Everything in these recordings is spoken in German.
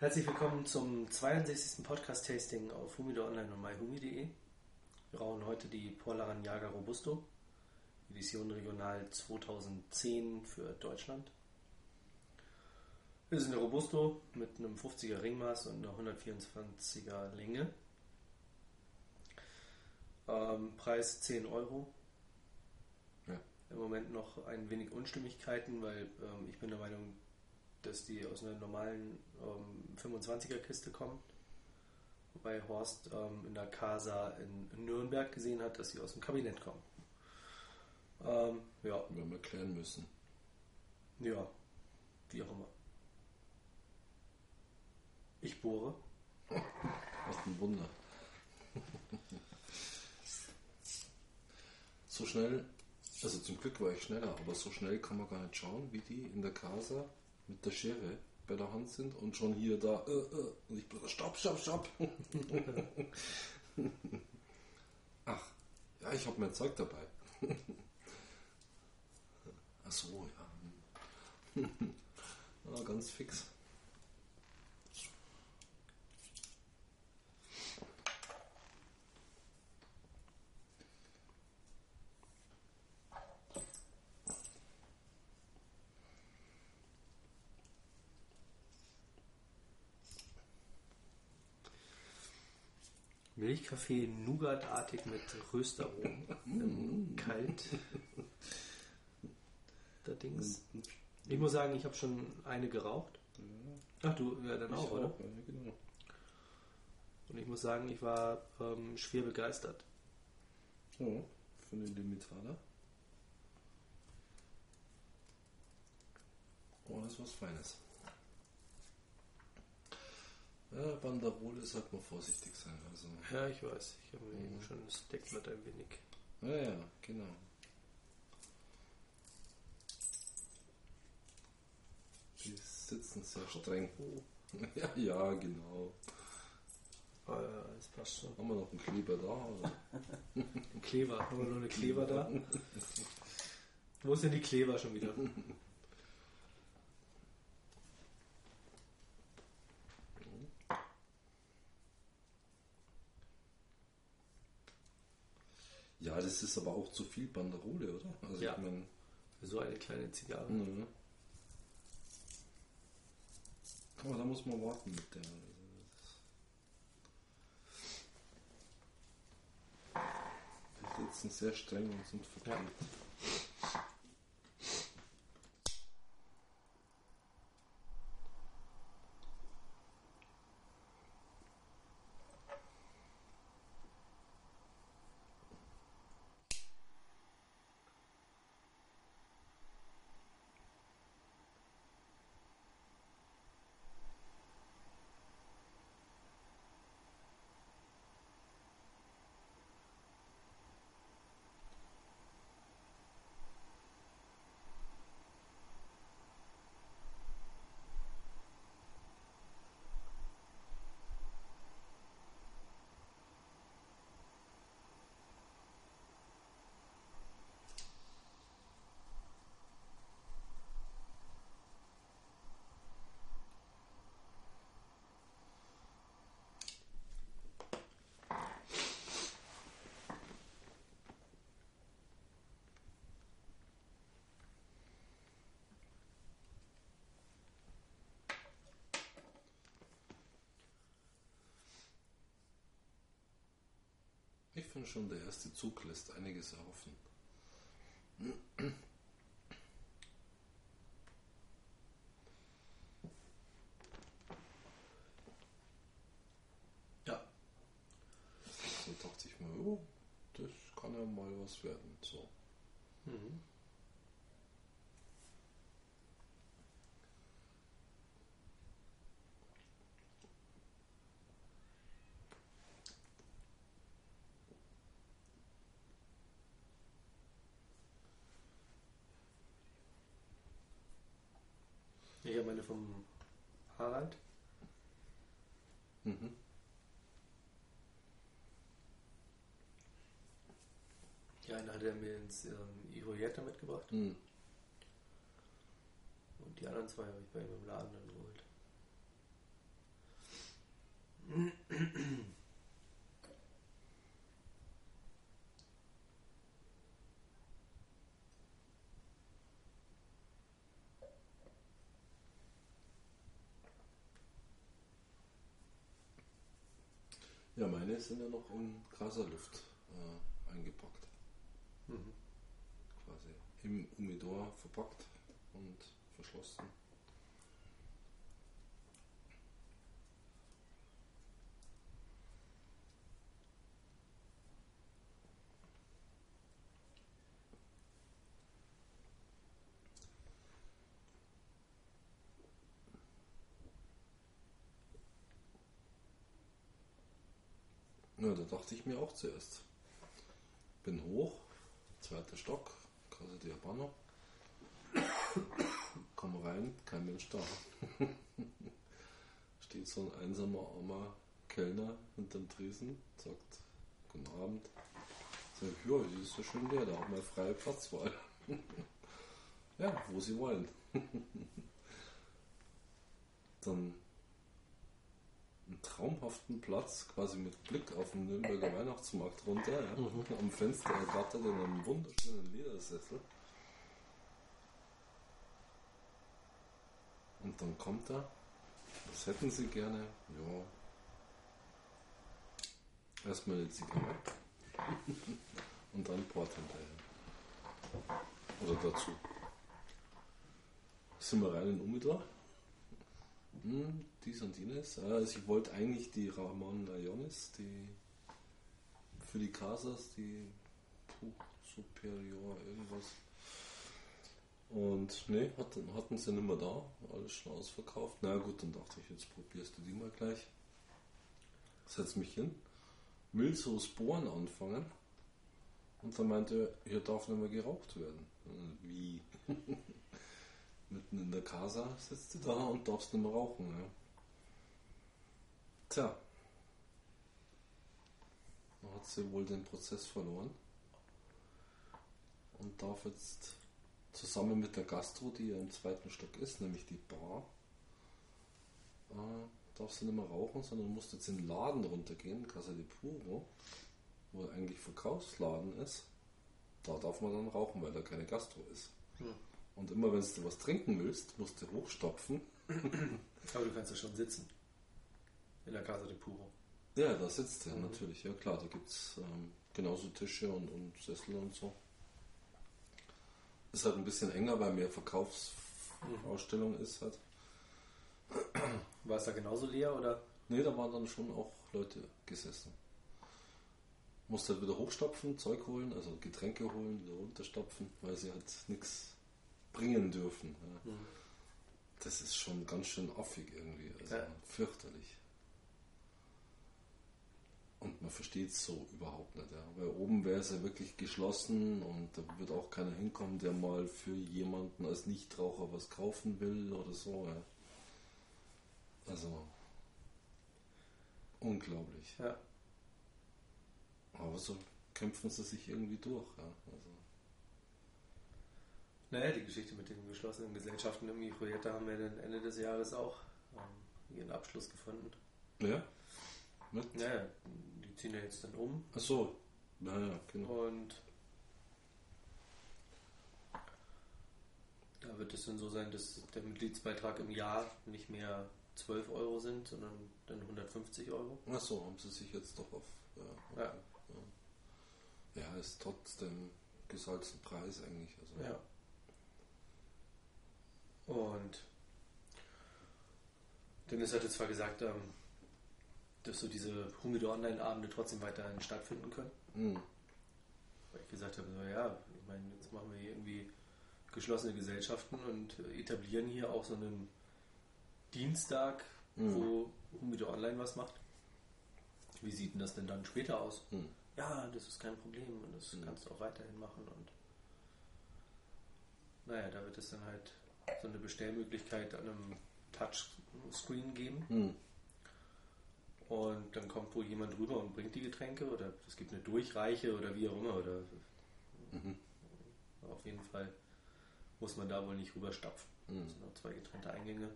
Herzlich willkommen zum 62. Podcast-Tasting auf Humide Online und myhumi.de. Wir rauen heute die Porlaran Jager Robusto, Edition Regional 2010 für Deutschland. Wir sind eine Robusto mit einem 50er Ringmaß und einer 124er Länge. Ähm, Preis 10 Euro. Ja. Im Moment noch ein wenig Unstimmigkeiten, weil ähm, ich bin der Meinung, dass die aus einer normalen ähm, 25er Kiste kommt. Wobei Horst ähm, in der Casa in Nürnberg gesehen hat, dass sie aus dem Kabinett kommen. Ähm, ja, wir klären müssen. ja, wie auch immer. Ich bohre. Was ein Wunder. so schnell, also zum Glück war ich schneller, aber so schnell kann man gar nicht schauen, wie die in der Casa mit der Schere bei der Hand sind und schon hier da, äh, äh, und ich bin stopp, stopp, stopp. Ach, ja, ich habe mein Zeug dabei. Ach so, ja. ja. Ganz fix. Milchkaffee Nougatartig mit Röstaromen. Im Kalt. Der Dings. Ich muss sagen, ich habe schon eine geraucht. Ach du, ja dann auch, Ich oder? auch, ja, genau. Und ich muss sagen, ich war ähm, schwer begeistert. Ja, für eine Limitada. Oh, das ist was Feines. Ja, Banderole sollte man vorsichtig sein. Also, Ja, ich weiß. Ich habe mir eben schon das Deckblatt ein wenig. ja, ja, genau. Die sitzen sehr streng. Ja, ja, genau. Ah, ja, das passt schon. Haben wir noch einen Kleber da? Ein Kleber. Haben wir noch eine Kleber da? Wo denn die Kleber schon wieder? Ja, das ist aber auch zu viel Banderole, oder? Also Ja. ich meine, Für so eine kleine Zigarre. Mhm. Aber da muss man warten mit der. Die sitzen sehr streng und sind verklebt. Ich finde schon, der erste Zug lässt einiges erhoffen. Ja. So dachte ich mir, oh, das kann ja mal was werden. So. Mhm. Ich meine vom Harald. Mhm. Die eine hat er mir ins ähm, Ivoyetta mitgebracht. Mhm. Und die anderen zwei habe ich bei ihm im Laden dann geholt. Ja, meine sind ja noch in Kraserluft äh, eingepackt. Mhm. Quasi im Humidor verpackt und verschlossen. Da dachte ich mir auch zuerst. Bin hoch, zweiter Stock, Casa di Habano. Komm rein, kein Mensch da. Steht so ein einsamer, armer Kellner hinterm Tresen, sagt Guten Abend. Sag ich, ja, die ist so schön leer, da haben wir freie Platzwahl. ja, wo sie wollen. Dann einen traumhaften Platz, quasi mit Blick auf den Nürnberger Weihnachtsmarkt runter, ja, am Fenster ergattert in einem wunderschönen Ledersessel. Und dann kommt er, was hätten Sie gerne? Ja. Erstmal eine Zigarre. Und dann Port hinterher. Oder dazu. Sind wir rein in Umidor? Hm, dies und jenes. Also ich wollte eigentlich die Ramon Ionis, die für die Casas, die Puh, Superior, irgendwas. Und ne, hatten, hatten sie nicht mehr da, alles schon ausverkauft. Na gut, dann dachte ich, jetzt probierst du die mal gleich. Setz mich hin, will so Sporen anfangen. Und dann meinte er, hier darf nicht mehr geraucht werden. Äh, Wie? Mitten in der Casa sitzt du da und darfst nicht mehr rauchen. Ja. Tja. Dann hat sie wohl den Prozess verloren. Und darf jetzt zusammen mit der Gastro, die ja im zweiten Stock ist, nämlich die Bar, äh, darf sie nicht mehr rauchen, sondern muss jetzt in den Laden runtergehen, Casa di Puro, wo eigentlich Verkaufsladen ist. Da darf man dann rauchen, weil da keine Gastro ist. Hm. Und immer wenn du was trinken willst, musst du hochstopfen. Aber du kannst ja schon sitzen. In der Casa de Puro. Ja, da sitzt er natürlich, ja klar, da gibt es ähm, genauso Tische und, und Sessel und so. Ist halt ein bisschen enger, weil mehr Verkaufsausstellung ist halt. War es da genauso leer oder? Ne, da waren dann schon auch Leute gesessen. Musste halt wieder hochstopfen, Zeug holen, also Getränke holen, wieder runterstopfen, weil sie halt nichts bringen dürfen. Ja. Mhm. Das ist schon ganz schön affig irgendwie, also Ja. fürchterlich. Und man versteht es so überhaupt nicht. Ja. Weil oben wäre es ja wirklich geschlossen und da wird auch keiner hinkommen, der mal für jemanden als Nichtraucher was kaufen will oder so. Ja. Also unglaublich. Ja. Aber so kämpfen sie sich irgendwie durch. Ja. Also, Naja, die Geschichte mit den geschlossenen Gesellschaften im Projekt haben wir dann Ende des Jahres auch ähm, ihren Abschluss gefunden. ja. Mit? Naja, die ziehen ja jetzt dann um Ach so. Naja, genau. und da wird es dann so sein, dass der Mitgliedsbeitrag im Jahr nicht mehr 12 Euro sind, sondern dann 150 Euro. Ach so, haben sie sich jetzt doch auf. Ja, Ja. ja. ja ist trotzdem gesalzen Preis eigentlich. Also, Ja. Und Dennis hatte zwar gesagt, ähm, dass so diese Humidor Online-Abende trotzdem weiterhin stattfinden können. Hm. Weil ich gesagt habe, so, ja, ich meine, jetzt machen wir hier irgendwie geschlossene Gesellschaften und etablieren hier auch so einen Dienstag, Mhm. wo Humidor Online was macht. Wie sieht denn das denn dann später aus? Hm. Ja, das ist kein Problem und das Mhm. kannst du auch weiterhin machen und naja, da wird es dann halt so eine Bestellmöglichkeit an einem Touchscreen geben Hm. und dann kommt wohl jemand rüber und bringt die Getränke oder es gibt eine Durchreiche oder wie auch immer oder Mhm. auf jeden Fall muss man da wohl nicht rüberstapfen. Mhm. Es sind noch zwei getrennte Eingänge.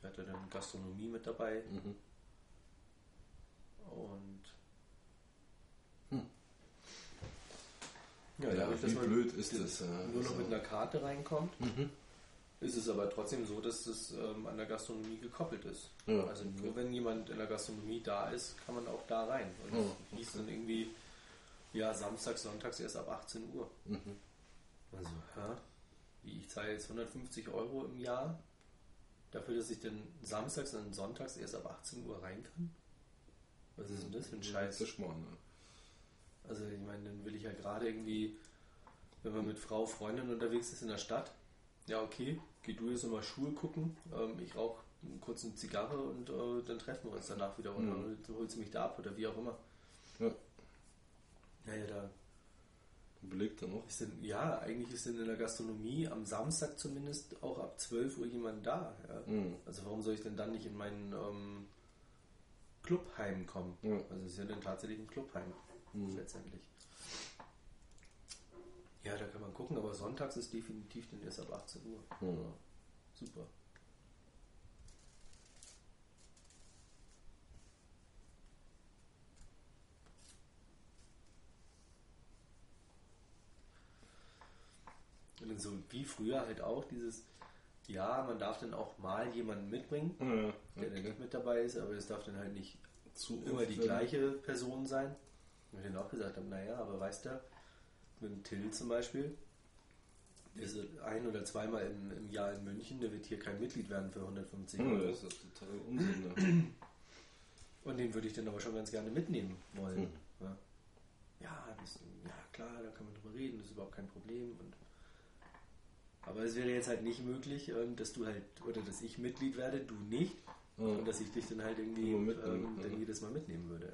Da hat er dann Gastronomie mit dabei Mhm. Und Hm. ja, Ja, dadurch, wie blöd ist das, nur noch Also- mit einer Karte reinkommt, Mhm. Ist es aber trotzdem so, dass es ähm, an der Gastronomie gekoppelt ist. Ja, also nur wenn jemand in der Gastronomie da ist, kann man auch da rein. Und Oh, hieß okay. dann irgendwie, ja, samstags, sonntags erst ab 18 Uhr. Mhm. Also, hä? Wie, ich zahle jetzt 150 Euro im Jahr dafür, dass ich dann samstags und sonntags erst ab 18 Uhr rein kann? Was ist denn das für ein Scheiß? Das ist Schmarrn, ne? Also, ich meine, dann will ich ja gerade irgendwie, wenn man mit Frau, Freundin unterwegs ist in der Stadt, ja, okay, geh du jetzt nochmal Schuhe gucken, ähm, ich rauche kurz eine Zigarre und äh, dann treffen wir uns danach wieder oder Mhm. du holst mich da ab oder wie auch immer. Ja. Naja, da Belegt er noch? ist denn, ja, eigentlich ist denn in der Gastronomie am Samstag zumindest auch ab 12 Uhr jemand da. Ja. Mhm. Also warum soll ich denn dann nicht in meinen ähm, Clubheim kommen? Ja. Also es ist ja dann tatsächlich ein Clubheim Mhm. letztendlich. Ja, da kann man gucken, aber sonntags ist definitiv dann erst ab 18 Uhr. Ja, super. Und dann so wie früher halt auch dieses, ja, man darf dann auch mal jemanden mitbringen, Ja, der dann okay. nicht mit dabei ist, aber es darf dann halt nicht Zu immer die gleiche Person sein. Und wir dann auch gesagt haben, naja, aber weißt du, mit dem Till zum Beispiel, der ist ein oder zweimal im, im Jahr in München, der wird hier kein Mitglied werden für 150 Ja, Euro. das ist total Unsinn. Ne? Und den würde ich dann aber schon ganz gerne mitnehmen wollen. Hm. Ja. Ja, das, ja, klar, da kann man drüber reden, das ist überhaupt kein Problem. Und aber es wäre jetzt halt nicht möglich, ähm, dass du halt, oder dass ich Mitglied werde, du nicht, Ja. und dass ich dich dann halt irgendwie, ähm, ja. dann jedes Mal mitnehmen würde.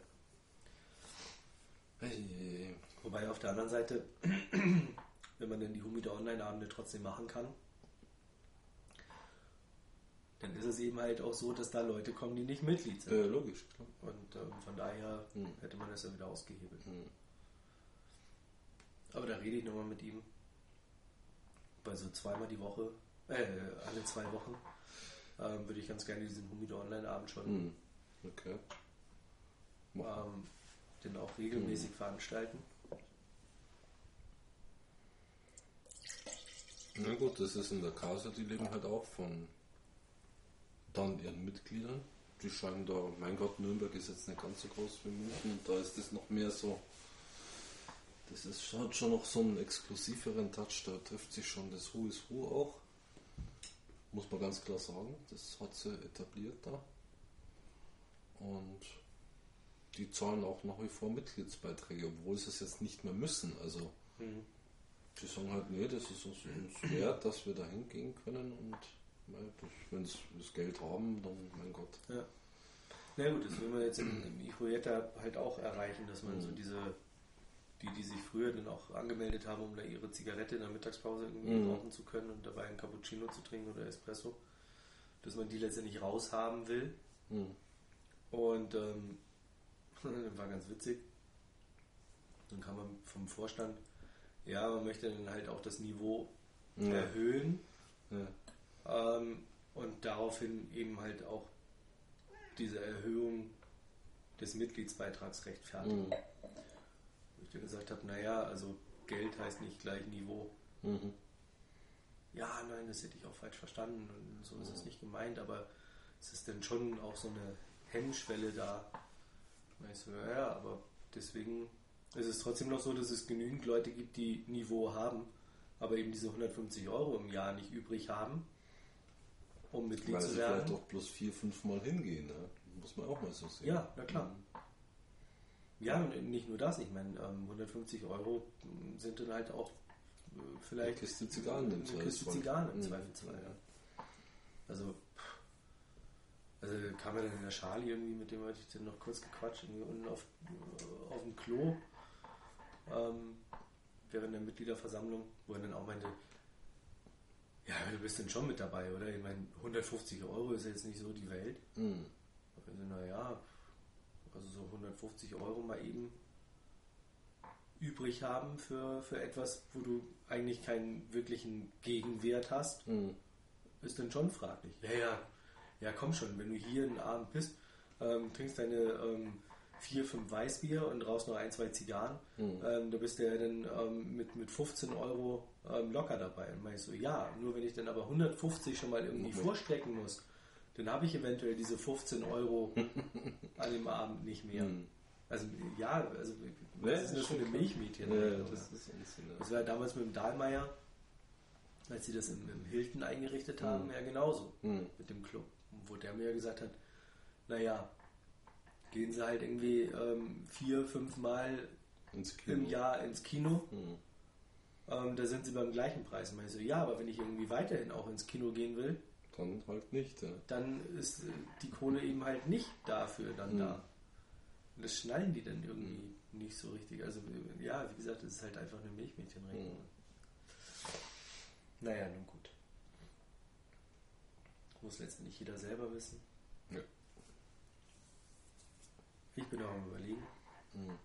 Hey, Wobei auf der anderen Seite, wenn man dann die Humida Online-Abende trotzdem machen kann, dann ist es eben halt auch so, dass da Leute kommen, die nicht Mitglied sind. äh, logisch, klar. Und ähm, von daher Hm. hätte man das ja wieder ausgehebelt. Hm. Aber da rede ich nochmal mit ihm. Bei so zweimal die Woche, äh, alle zwei Wochen, ähm, würde ich ganz gerne diesen Humida Online-Abend schon Hm. Okay. Ähm, den auch regelmäßig veranstalten. Na gut, das ist in der Casa, die leben halt auch von dann ihren Mitgliedern. Die scheinen da, mein Gott, Nürnberg ist jetzt nicht ganz so groß wie München da ist das noch mehr so. Das ist, hat schon noch so einen exklusiveren Touch, da trifft sich schon das Who is Who auch. Muss man ganz klar sagen, das hat sie etabliert da. Und die zahlen auch nach wie vor Mitgliedsbeiträge, obwohl sie es jetzt nicht mehr müssen. Also Mhm. Die sagen halt, nee, das ist uns, uns wert, dass wir da hingehen können und wenn sie das Geld haben, dann mein Gott. Ja. Na gut, das will man jetzt im, im Ijueta halt auch erreichen, dass man Mhm. so diese, die, die sich früher dann auch angemeldet haben, um da ihre Zigarette in der Mittagspause irgendwie Mhm. rauchen zu können und dabei einen Cappuccino zu trinken oder Espresso, dass man die letztendlich raushaben will. Hm. Und ähm, das war ganz witzig. Dann kam man vom Vorstand, ja, man möchte dann halt auch das Niveau Ja. erhöhen Ja. ähm, und daraufhin eben halt auch diese Erhöhung des Mitgliedsbeitrags rechtfertigen. Mhm. Wo ich dann gesagt habe, naja, also Geld heißt nicht gleich Niveau. Mhm. Ja, nein, das hätte ich auch falsch verstanden und so ist es nicht gemeint, aber es ist dann schon auch so eine Hemmschwelle da. Und ich so, ja, ja, aber deswegen ist es trotzdem noch so, dass es genügend Leute gibt, die Niveau haben, aber eben diese 150 Euro im Jahr nicht übrig haben, um Mitglied Weil zu sie werden. vielleicht auch bloß vier, fünf Mal hingehen, ne? muss man auch mal so sehen. Ja, na klar. Ja, und nicht nur das, ich meine, ähm, 150 Euro mm, sind dann halt auch äh, vielleicht Eine Kiste Zigarren im eine Kiste Zweifelsfall. Zigarren im Mhm. Zweifelsfall, ja. Also, also kam er dann in der Charlie irgendwie, mit dem hatte ich dann noch kurz gequatscht, irgendwie unten auf, äh, auf dem Klo, ähm, während der Mitgliederversammlung, wo er dann auch meinte, ja, du bist denn schon mit dabei, oder? Ich meine, 150 Euro ist ja jetzt nicht so die Welt. Mhm. Also, naja, also so 150 Euro mal eben übrig haben für, für etwas, wo du eigentlich keinen wirklichen Gegenwert hast, Mhm. ist dann schon fraglich. Ja, ja, ja, komm schon, wenn du hier einen Abend bist, ähm, trinkst deine ähm, vier, fünf Weißbier und draußen noch ein, zwei Zigarren, Mhm. ähm, da bist du ja dann ähm, mit, mit 15 Euro ähm, locker dabei. Und meinst so, ja, nur wenn ich dann aber 150 schon mal irgendwie Mhm. vorstrecken muss, dann habe ich eventuell diese 15 Euro an dem Abend nicht mehr. Mhm. Also ja, also Ja, was ist das für eine schon Milchmädchen? Ja, ja, das ist. Das Ja. war damals mit dem Dahlmeier, als sie das im, im Hilton eingerichtet haben, Mhm. ja genauso Mhm. mit dem Club. Wo der mir gesagt hat, naja, gehen sie halt irgendwie ähm, vier, fünf Mal im Jahr ins Kino, Mhm. ähm, da sind sie beim gleichen Preis. Und ich so, ja, aber wenn ich irgendwie weiterhin auch ins Kino gehen will, Dann halt nicht. Ja. dann ist die Kohle eben halt nicht dafür dann Mhm. da. Und das schnallen die dann irgendwie nicht so richtig. Also ja, wie gesagt, es ist halt einfach eine Milchmädchenrechnung. Mhm. Naja, nun gut. Muss letztendlich jeder selber wissen. Ja. Ich bin auch am überlegen. Mhm.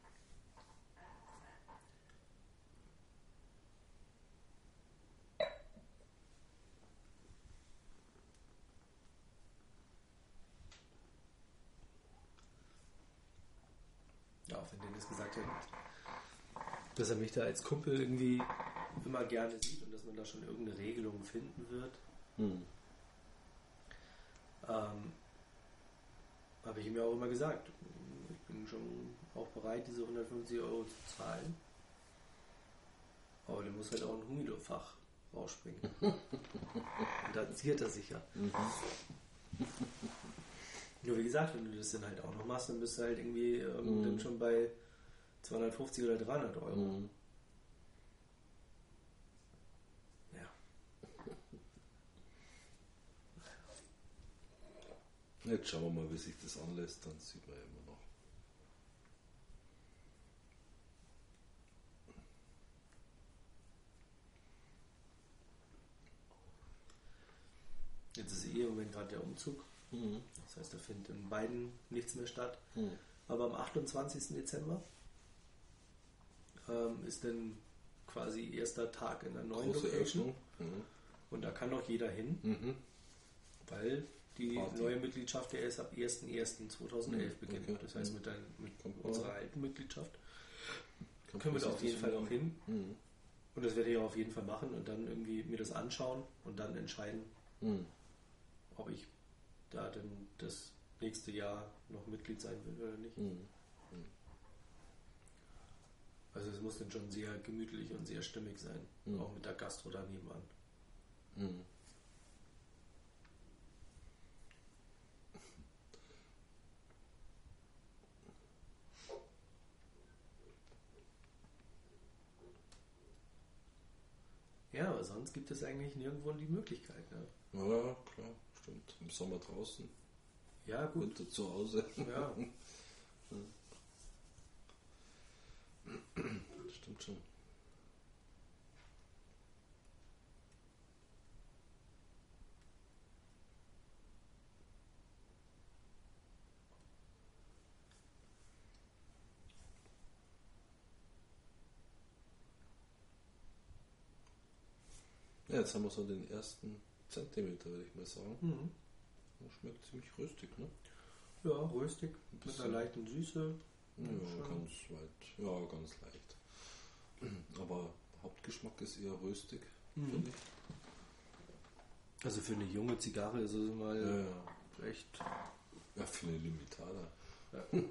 Ja, auch wenn Dennis gesagt hat, dass er mich da als Kumpel irgendwie immer gerne sieht und dass man da schon irgendeine Regelung finden wird, Mhm. ähm, habe ich ihm ja auch immer gesagt, schon auch bereit, diese 150 Euro zu zahlen. Aber der muss halt auch ein Humido-Fach rausspringen. und da ziert er sich ja. Mhm. Nur wie gesagt, wenn du das dann halt auch noch machst, dann bist du halt irgendwie ähm, Mhm. dann schon bei 250 oder 300 Euro. Mhm. Ja. Jetzt schauen wir mal, wie sich das anlässt, dann sieht man ja immer noch. Jetzt ist eh im Moment gerade der Umzug. Mhm. Das heißt, da findet in beiden nichts mehr statt. Mhm. Aber am 28. Dezember ähm, ist dann quasi erster Tag in der neuen Große Location. Mhm. Und da kann auch jeder hin, Mhm. weil die Party. neue Mitgliedschaft ja erst ab 1.1.2011 Mhm, beginnt. okay. Das heißt, Mhm. mit, dein, mit Kommt unserer alten Mitgliedschaft Kann können wir da auf jeden Fall auch hin. Und das werde ich auch auf jeden Fall machen und dann irgendwie mir das anschauen und dann entscheiden. Ob ich da dann das nächste Jahr noch Mitglied sein will oder nicht. Mhm. Also es muss dann schon sehr gemütlich und sehr stimmig sein. Mhm. Auch mit der Gastro da nebenan. Mhm. Ja, aber sonst gibt es eigentlich nirgendwo die Möglichkeit. Ne? Ja, klar, stimmt. Im Sommer draußen, Ja, gut. Winter zu Hause. Ja. Stimmt schon. Ja, jetzt haben wir so den ersten Zentimeter, würde ich mal sagen. Mhm. Schmeckt ziemlich rüstig, ne? Ja, röstig, mit bisschen- einer leichten Süße. Ja, schön. ganz weit. Ja, ganz leicht. Aber Hauptgeschmack ist eher röstig, Mhm. finde ich. Also für eine junge Zigarre ist es mal Ja, ja. echt. Ja, für eine Limitada. Ja.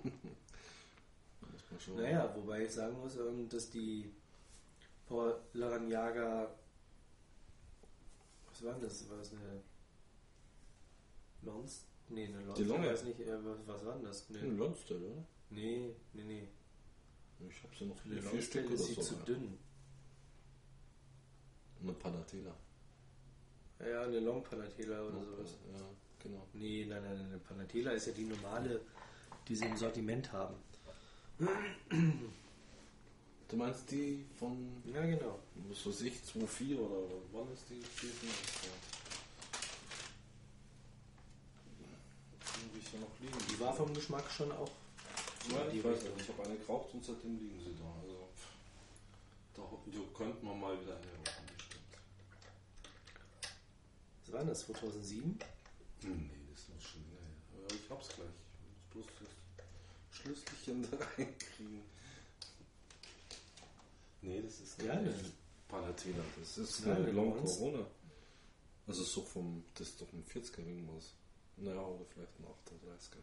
Naja, wobei ich sagen muss, ähm, dass die Paul Laranjaga. Was war das? War das eine. Lons? Nee, eine Lons. Die Longe. Ich weiß nicht, äh, was, was war denn das? Nee, Ein Lonsdale, oder? nee, nee. nee. Ich habe sie noch Eine vier Stück oder ist sie so. zu dünn. Eine Panatela. Ja, eine Long Panatela oder sowas. Ja, genau. Nee, nein, nein, eine Panatela ist ja die normale, die sie im Sortiment haben. Du meinst die von, Ja, genau. was weiß ich, 2,4 oder wann ist die? gewesen? Ja. Die ich ja noch liegen. Die war vom Geschmack schon auch. Ja, die ich weiß nicht. Ich habe eine geraucht und seitdem liegen sie da. Also, da könnten wir mal wieder eine rauchen, bestimmt. Was war das? 2007? Hm, nee, das ist noch schon länger her. Aber ich hab's gleich. Ich muss bloß das Schlüsselchen da reinkriegen. Nee, das ist Ja, kein das- Palatina. Das ist Nein, eine der Long Corona. Also so vom, das ist doch ein 40er Ringmaß. Naja, oder vielleicht ein 38er.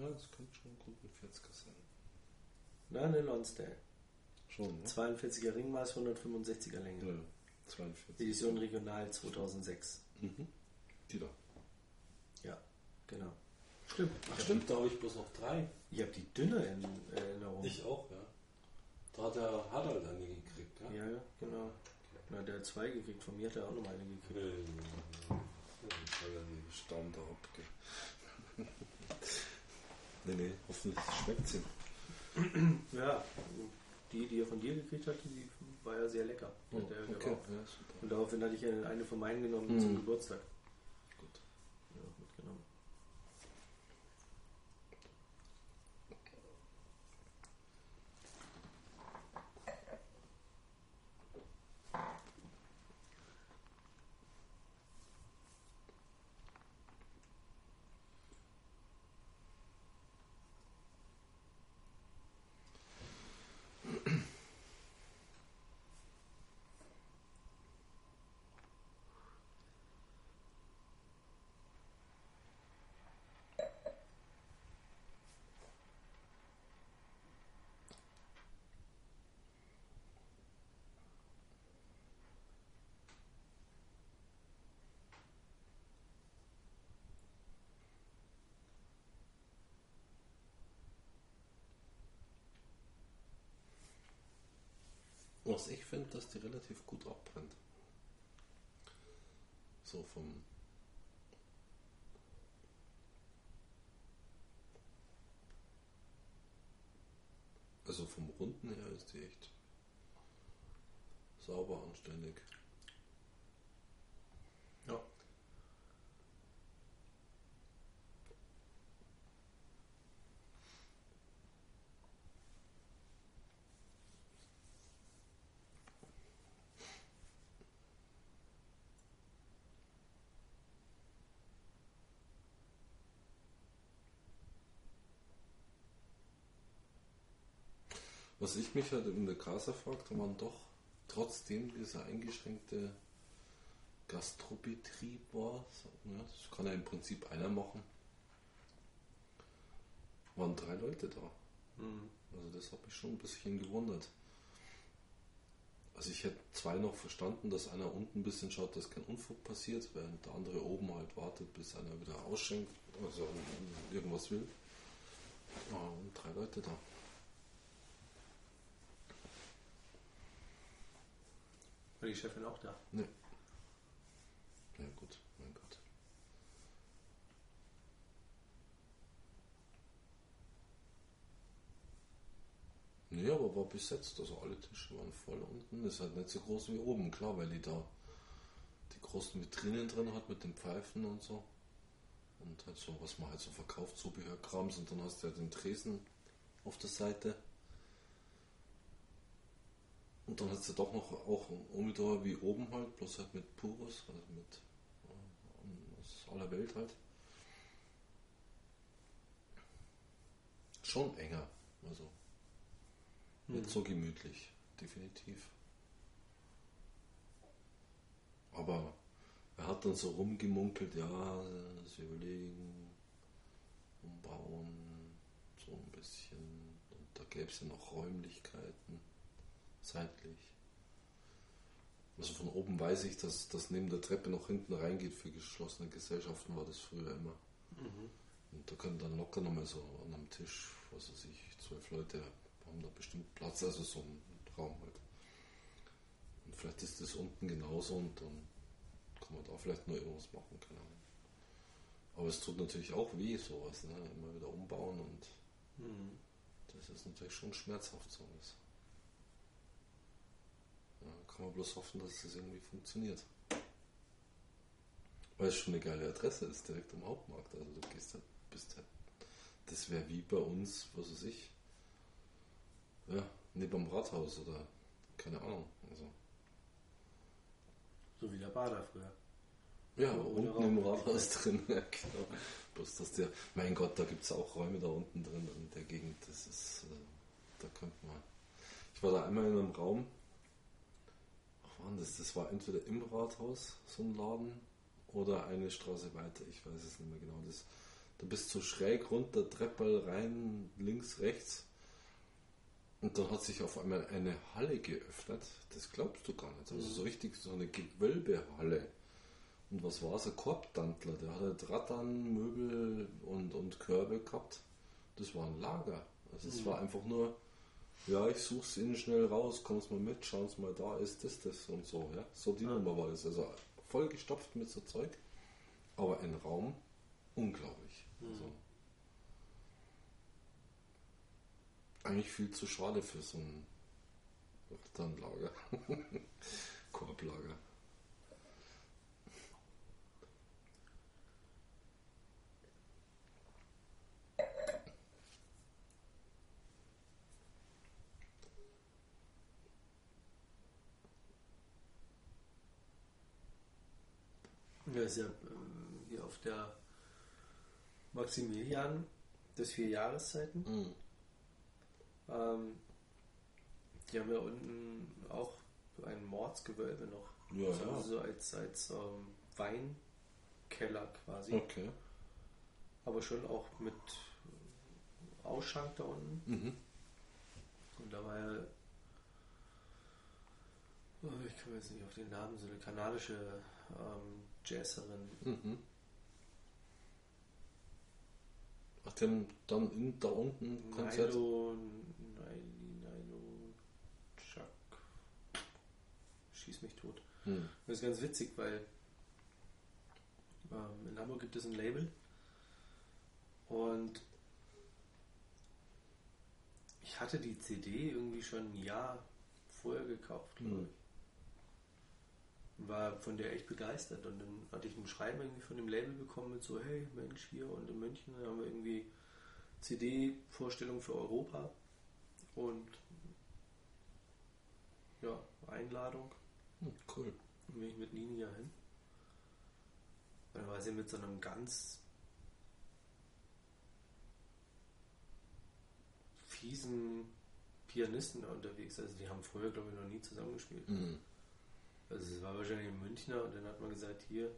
Ja, das könnte schon gut ein 40er sein. Nein, eine Lonsdale. Schon, ne? 42er Ringmaß, 165er Länge. Ja, 42. Edition Regional 2006. Mhm. Die da. Ja, genau. Stimmt. Ach stimmt, da habe ich bloß noch drei. Ich habe die dünne in Erinnerung. Ich auch, ja. Da hat er hat halt eine gekriegt, ja? Ja, ja, genau. Na, der hat zwei gekriegt. Von mir hat er auch noch mal eine gekriegt. Nee, soll er die Stamm da abge... nee, nee, hoffentlich schmeckt sie. Ja, die, die er von dir gekriegt hat, die war ja sehr lecker. Oh, okay, ja, super. Und daraufhin hatte ich eine eine von meinen genommen Mhm. zum Geburtstag. Gut. Ja, mitgenommen. Was ich finde, dass die relativ gut abbrennt. So vom. Also vom Runden her ist die echt sauber, anständig. Was ich mich halt in der Casa fragte, waren doch trotzdem dieser eingeschränkte Gastrobetrieb war. Ja, das kann ja im Prinzip einer machen. Waren drei Leute da. Mhm. Also das hat mich schon ein bisschen gewundert. Also ich hätte zwei noch verstanden, dass einer unten ein bisschen schaut, dass kein Unfug passiert, während der andere oben halt wartet, bis einer wieder ausschenkt, also irgendwas will. Ja, und drei Leute da. War die Chefin auch da? Ne. Ja gut, mein Gott. Nee, aber war besetzt, also alle Tische waren voll unten. Ist halt nicht so groß wie oben, klar, weil die da die großen Vitrinen drin hat mit den Pfeifen und so. Und halt so, was man halt so verkauft, Zubehörkrams und dann hast du ja den Tresen auf der Seite. Und dann hast du doch noch auch ein Umidor wie oben halt, bloß halt mit Purus, also mit äh, aus aller Welt halt. Schon enger, also nicht so gemütlich, definitiv. Aber er hat dann so rumgemunkelt, ja, sie überlegen, umbauen, so ein bisschen. Und da gäbe es ja noch Räumlichkeiten, seitlich. Also von oben weiß ich, dass das neben der Treppe noch hinten reingeht für geschlossene Gesellschaften, war das früher immer. Mhm. Und da können dann locker nochmal so an einem Tisch, was weiß ich, zwölf Leute haben da bestimmt Platz, also so ein Raum halt. Und vielleicht ist das unten genauso und dann kann man da vielleicht noch irgendwas machen, keine Ahnung. Aber es tut natürlich auch weh, sowas, ne? Immer wieder umbauen und Mhm. das ist natürlich schon schmerzhaft, sowas. Ja, kann man bloß hoffen, dass das irgendwie funktioniert. Weil es schon eine geile Adresse ist, direkt am Hauptmarkt. Also du gehst halt, bist halt, das wäre wie bei uns, was weiß ich, ja, neben dem Rathaus oder keine Ahnung. Also, So wie der Bader früher. Ja, Ohne unten im Rathaus drin, ja, genau. Bloß, dass der, mein Gott, da gibt es auch Räume da unten drin in der Gegend. Das ist, äh, da könnte man. Ich war da einmal in einem Raum. Was war denn das? Das war entweder im Rathaus, so ein Laden, oder eine Straße weiter. Ich weiß es nicht mehr genau. Das, da bist du schräg runter, Treppel rein, links, rechts. Und dann hat sich auf einmal eine Halle geöffnet. Das glaubst du gar nicht. Also so richtig so eine Gewölbehalle. Und was war es? Ein Korbtantler. Der hatte Drattern, Möbel und, und Körbe gehabt. Das war ein Lager. Also es war einfach nur, ja, ich suche es Ihnen schnell raus, kommst mal mit, schauen Sie mal, da ist das, das und so. Ja? So die Ja. Nummer war das. Also voll gestopft mit so Zeug. Aber ein Raum, unglaublich. Also, eigentlich viel zu schade für so ein Rattanlager. Korblager. Ja, ist ja ähm, hier auf der Maximilian des vier Jahreszeiten. Mhm. Ähm, die haben ja unten auch ein Mordsgewölbe noch. Ja, also ja. so als, als ähm, Weinkeller quasi. Okay. Aber schon auch mit Ausschank da unten. Mhm. Und da war ja, oh, ich komme jetzt nicht auf den Namen, so eine kanadische ähm, Jazzerin. Mhm. Ach, die haben dann in, da unten Konzert. Nilo, Nilo, Nilo, Chuck. Schieß mich tot. Hm. Das ist ganz witzig, weil ähm, in Hamburg gibt es ein Label und ich hatte die CD irgendwie schon ein Jahr vorher gekauft, glaube Hm. ich. War von der echt begeistert. Und dann hatte ich ein Schreiben irgendwie von dem Label bekommen mit so, hey Mensch, hier und in München haben wir irgendwie CD-Vorstellung für Europa und ja, Einladung. Hm, cool. Dann bin ich mit Nini ja hin. Dann war sie mit so einem ganz fiesen Pianisten da unterwegs. Also die haben früher, glaube ich, noch nie zusammengespielt. Mhm. Also es war wahrscheinlich ein Münchner und dann hat man gesagt, hier,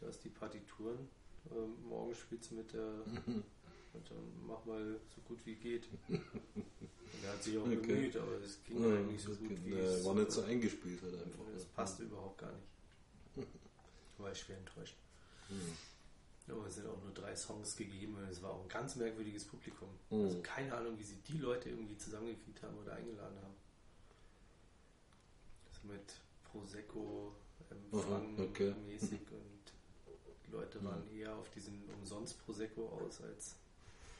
da ist die Partituren. Ähm, morgen spielst du mit der und dann mach mal so gut wie geht. Und er hat sich auch Okay. bemüht, aber es ging Ja, eigentlich so gut geht- wie äh, es war nicht so eingespielt halt einfach. das ja. passte überhaupt gar nicht. War ich schwer enttäuscht. Mhm. Aber es sind auch nur drei Songs gegeben und es war auch ein ganz merkwürdiges Publikum. Mhm. Also keine Ahnung, wie sie die Leute irgendwie zusammengekriegt haben oder eingeladen haben. Also mit Prosecco, Empfang Aha, okay. mäßig und die Leute Mhm. waren eher auf diesen umsonst Prosecco aus als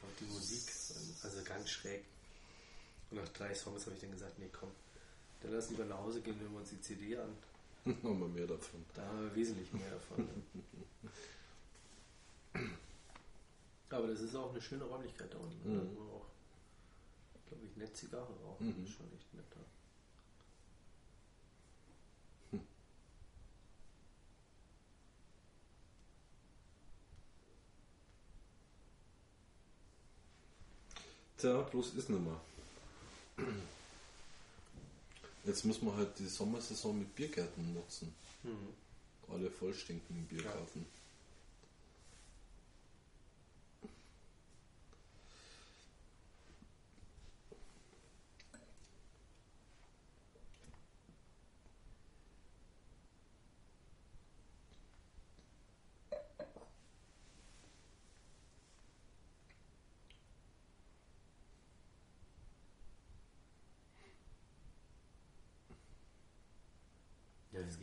auf die Musik. Also ganz schräg. Und nach drei Songs habe ich dann gesagt, nee komm, dann lass lieber nach Hause gehen, hören wir uns die CD an. Haben wir mehr davon. Da haben wir wesentlich mehr davon. Aber das ist auch eine schöne Räumlichkeit da unten. Mhm. Da kann man auch, glaube ich, nett Zigarre rauchen. Mhm. Das ist schon echt nett da. Tja, bloß ist nicht mehr. Jetzt müssen wir halt die Sommersaison mit Biergärten nutzen. Mhm. Alle vollstinken Biergarten. Ja, das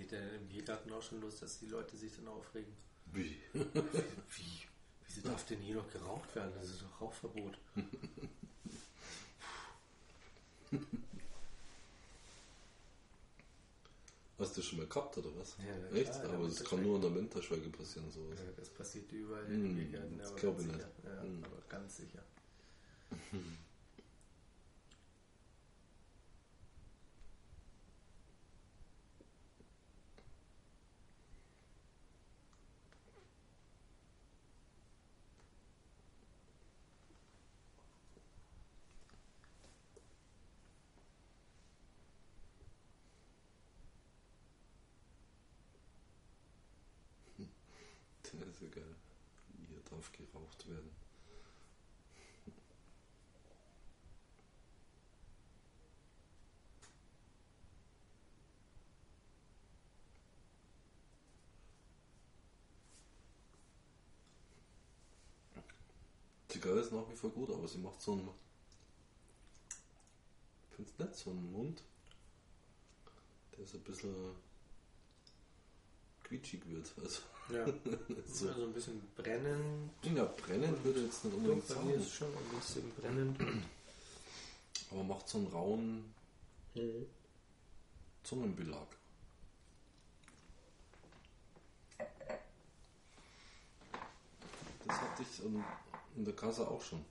im Biergarten auch schon los, dass die Leute sich dann aufregen. Wie? Wie? Wieso darf denn hier noch geraucht werden? Das ist doch Rauchverbot. Hast du schon mal gehabt oder was? Ja, Echt? klar, aber das kann nur in der Winterschweige passieren, sowas. Ja, das passiert überall in den Biergärten, das aber glaub ganz ich nicht. Ja, Mhm. aber ganz sicher. Zigarette, gell? Hier darf geraucht werden. Zigarre ist nach wie vor gut, aber sie macht so einen. Ich finde es nicht so einen Mund. Der ist ein bisschen quietschig wird. Also, Ja, so. also ein bisschen brennend. ja, brennen würde jetzt nicht unbedingt bei mir sagen, ist schon ein bisschen brennend. aber macht so einen rauen Zungenbelag. Das hatte ich in, der Kasse auch schon.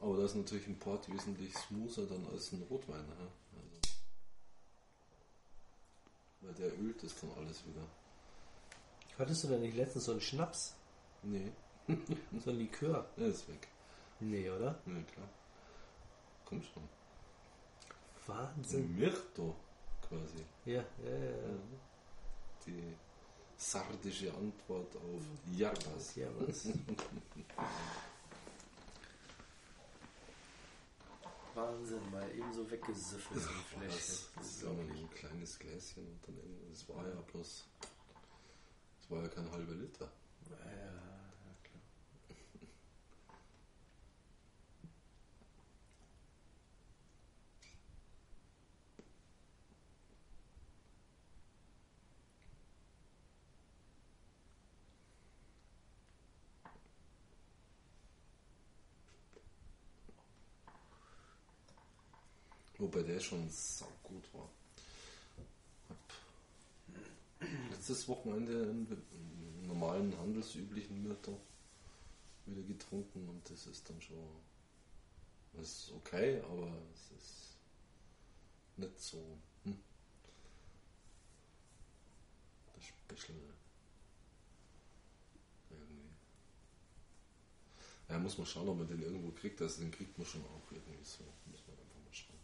Aber da ist natürlich ein Port wesentlich smoother dann als ein Rotwein. Ja? Also, weil der ölt das dann alles wieder. Hattest du denn nicht letztens so einen Schnaps? Nee, So ein Likör? der ist weg. Nee, oder? Nee, klar. Komm schon. Wahnsinn. Mirto quasi. Ja, ja, ja. ja. Die sardische Antwort auf Jarbas. Ja, was? Wahnsinn, mal eben so weggesüffelt so ein Das, ist aber ein kleines Gläschen und dann irgendwie, das war ja bloß, war ja kein halber Liter. Ja, ja, klar. Wobei der schon saugut war. Hab letztes Wochenende einen normalen handelsüblichen Myrto wieder getrunken und das ist dann schon, das ist okay, aber es ist nicht so hm, das Special irgendwie. Ja, muss man schauen, ob man den irgendwo kriegt. Also den kriegt man schon auch irgendwie so. Muss man einfach mal schauen.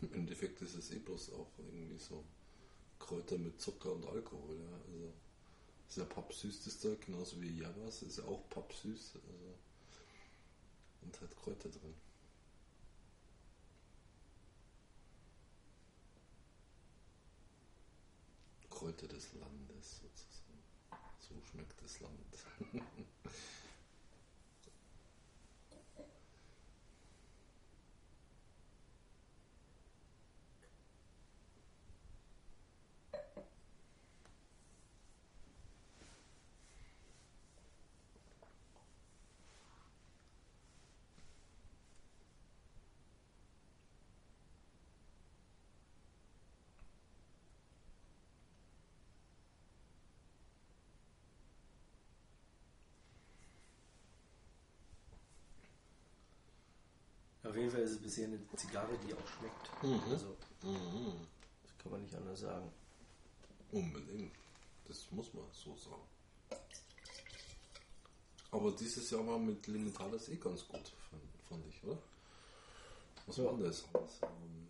Im Endeffekt ist es eh bloß auch irgendwie so Kräuter mit Zucker und Alkohol. Ja. Also ist ja pappsüß das Zeug, genauso wie Javas ist ja auch pappsüß. Also, und hat Kräuter drin. Kräuter des Landes sozusagen. So schmeckt das Land. Auf jeden Fall ist es bisher eine Zigarre, die auch schmeckt. Mhm. Also, Mhm. das kann man nicht anders sagen. Unbedingt. Das muss man so sagen. Aber dieses Jahr war mit Limitalis eh ganz gut, fand, ich, oder? Was Ja. war das? Ähm,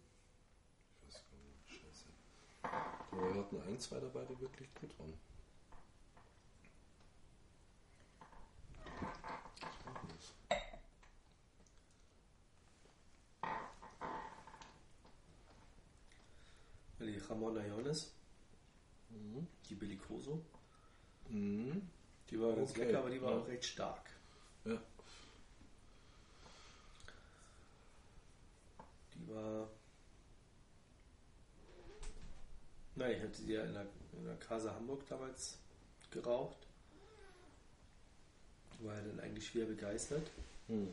ich weiß gar nicht, scheiße. Aber wir hatten ein, zwei dabei, die wirklich gut waren. Was war denn das? Die Ramon Iones, Mhm. die Bellicoso, Mhm. die war ganz Okay, lecker, aber die war ja. auch recht stark. Ja. Die war. Nein, ich hatte die ja in der, in der Casa Hamburg damals geraucht. War ja dann eigentlich schwer begeistert. Mhm.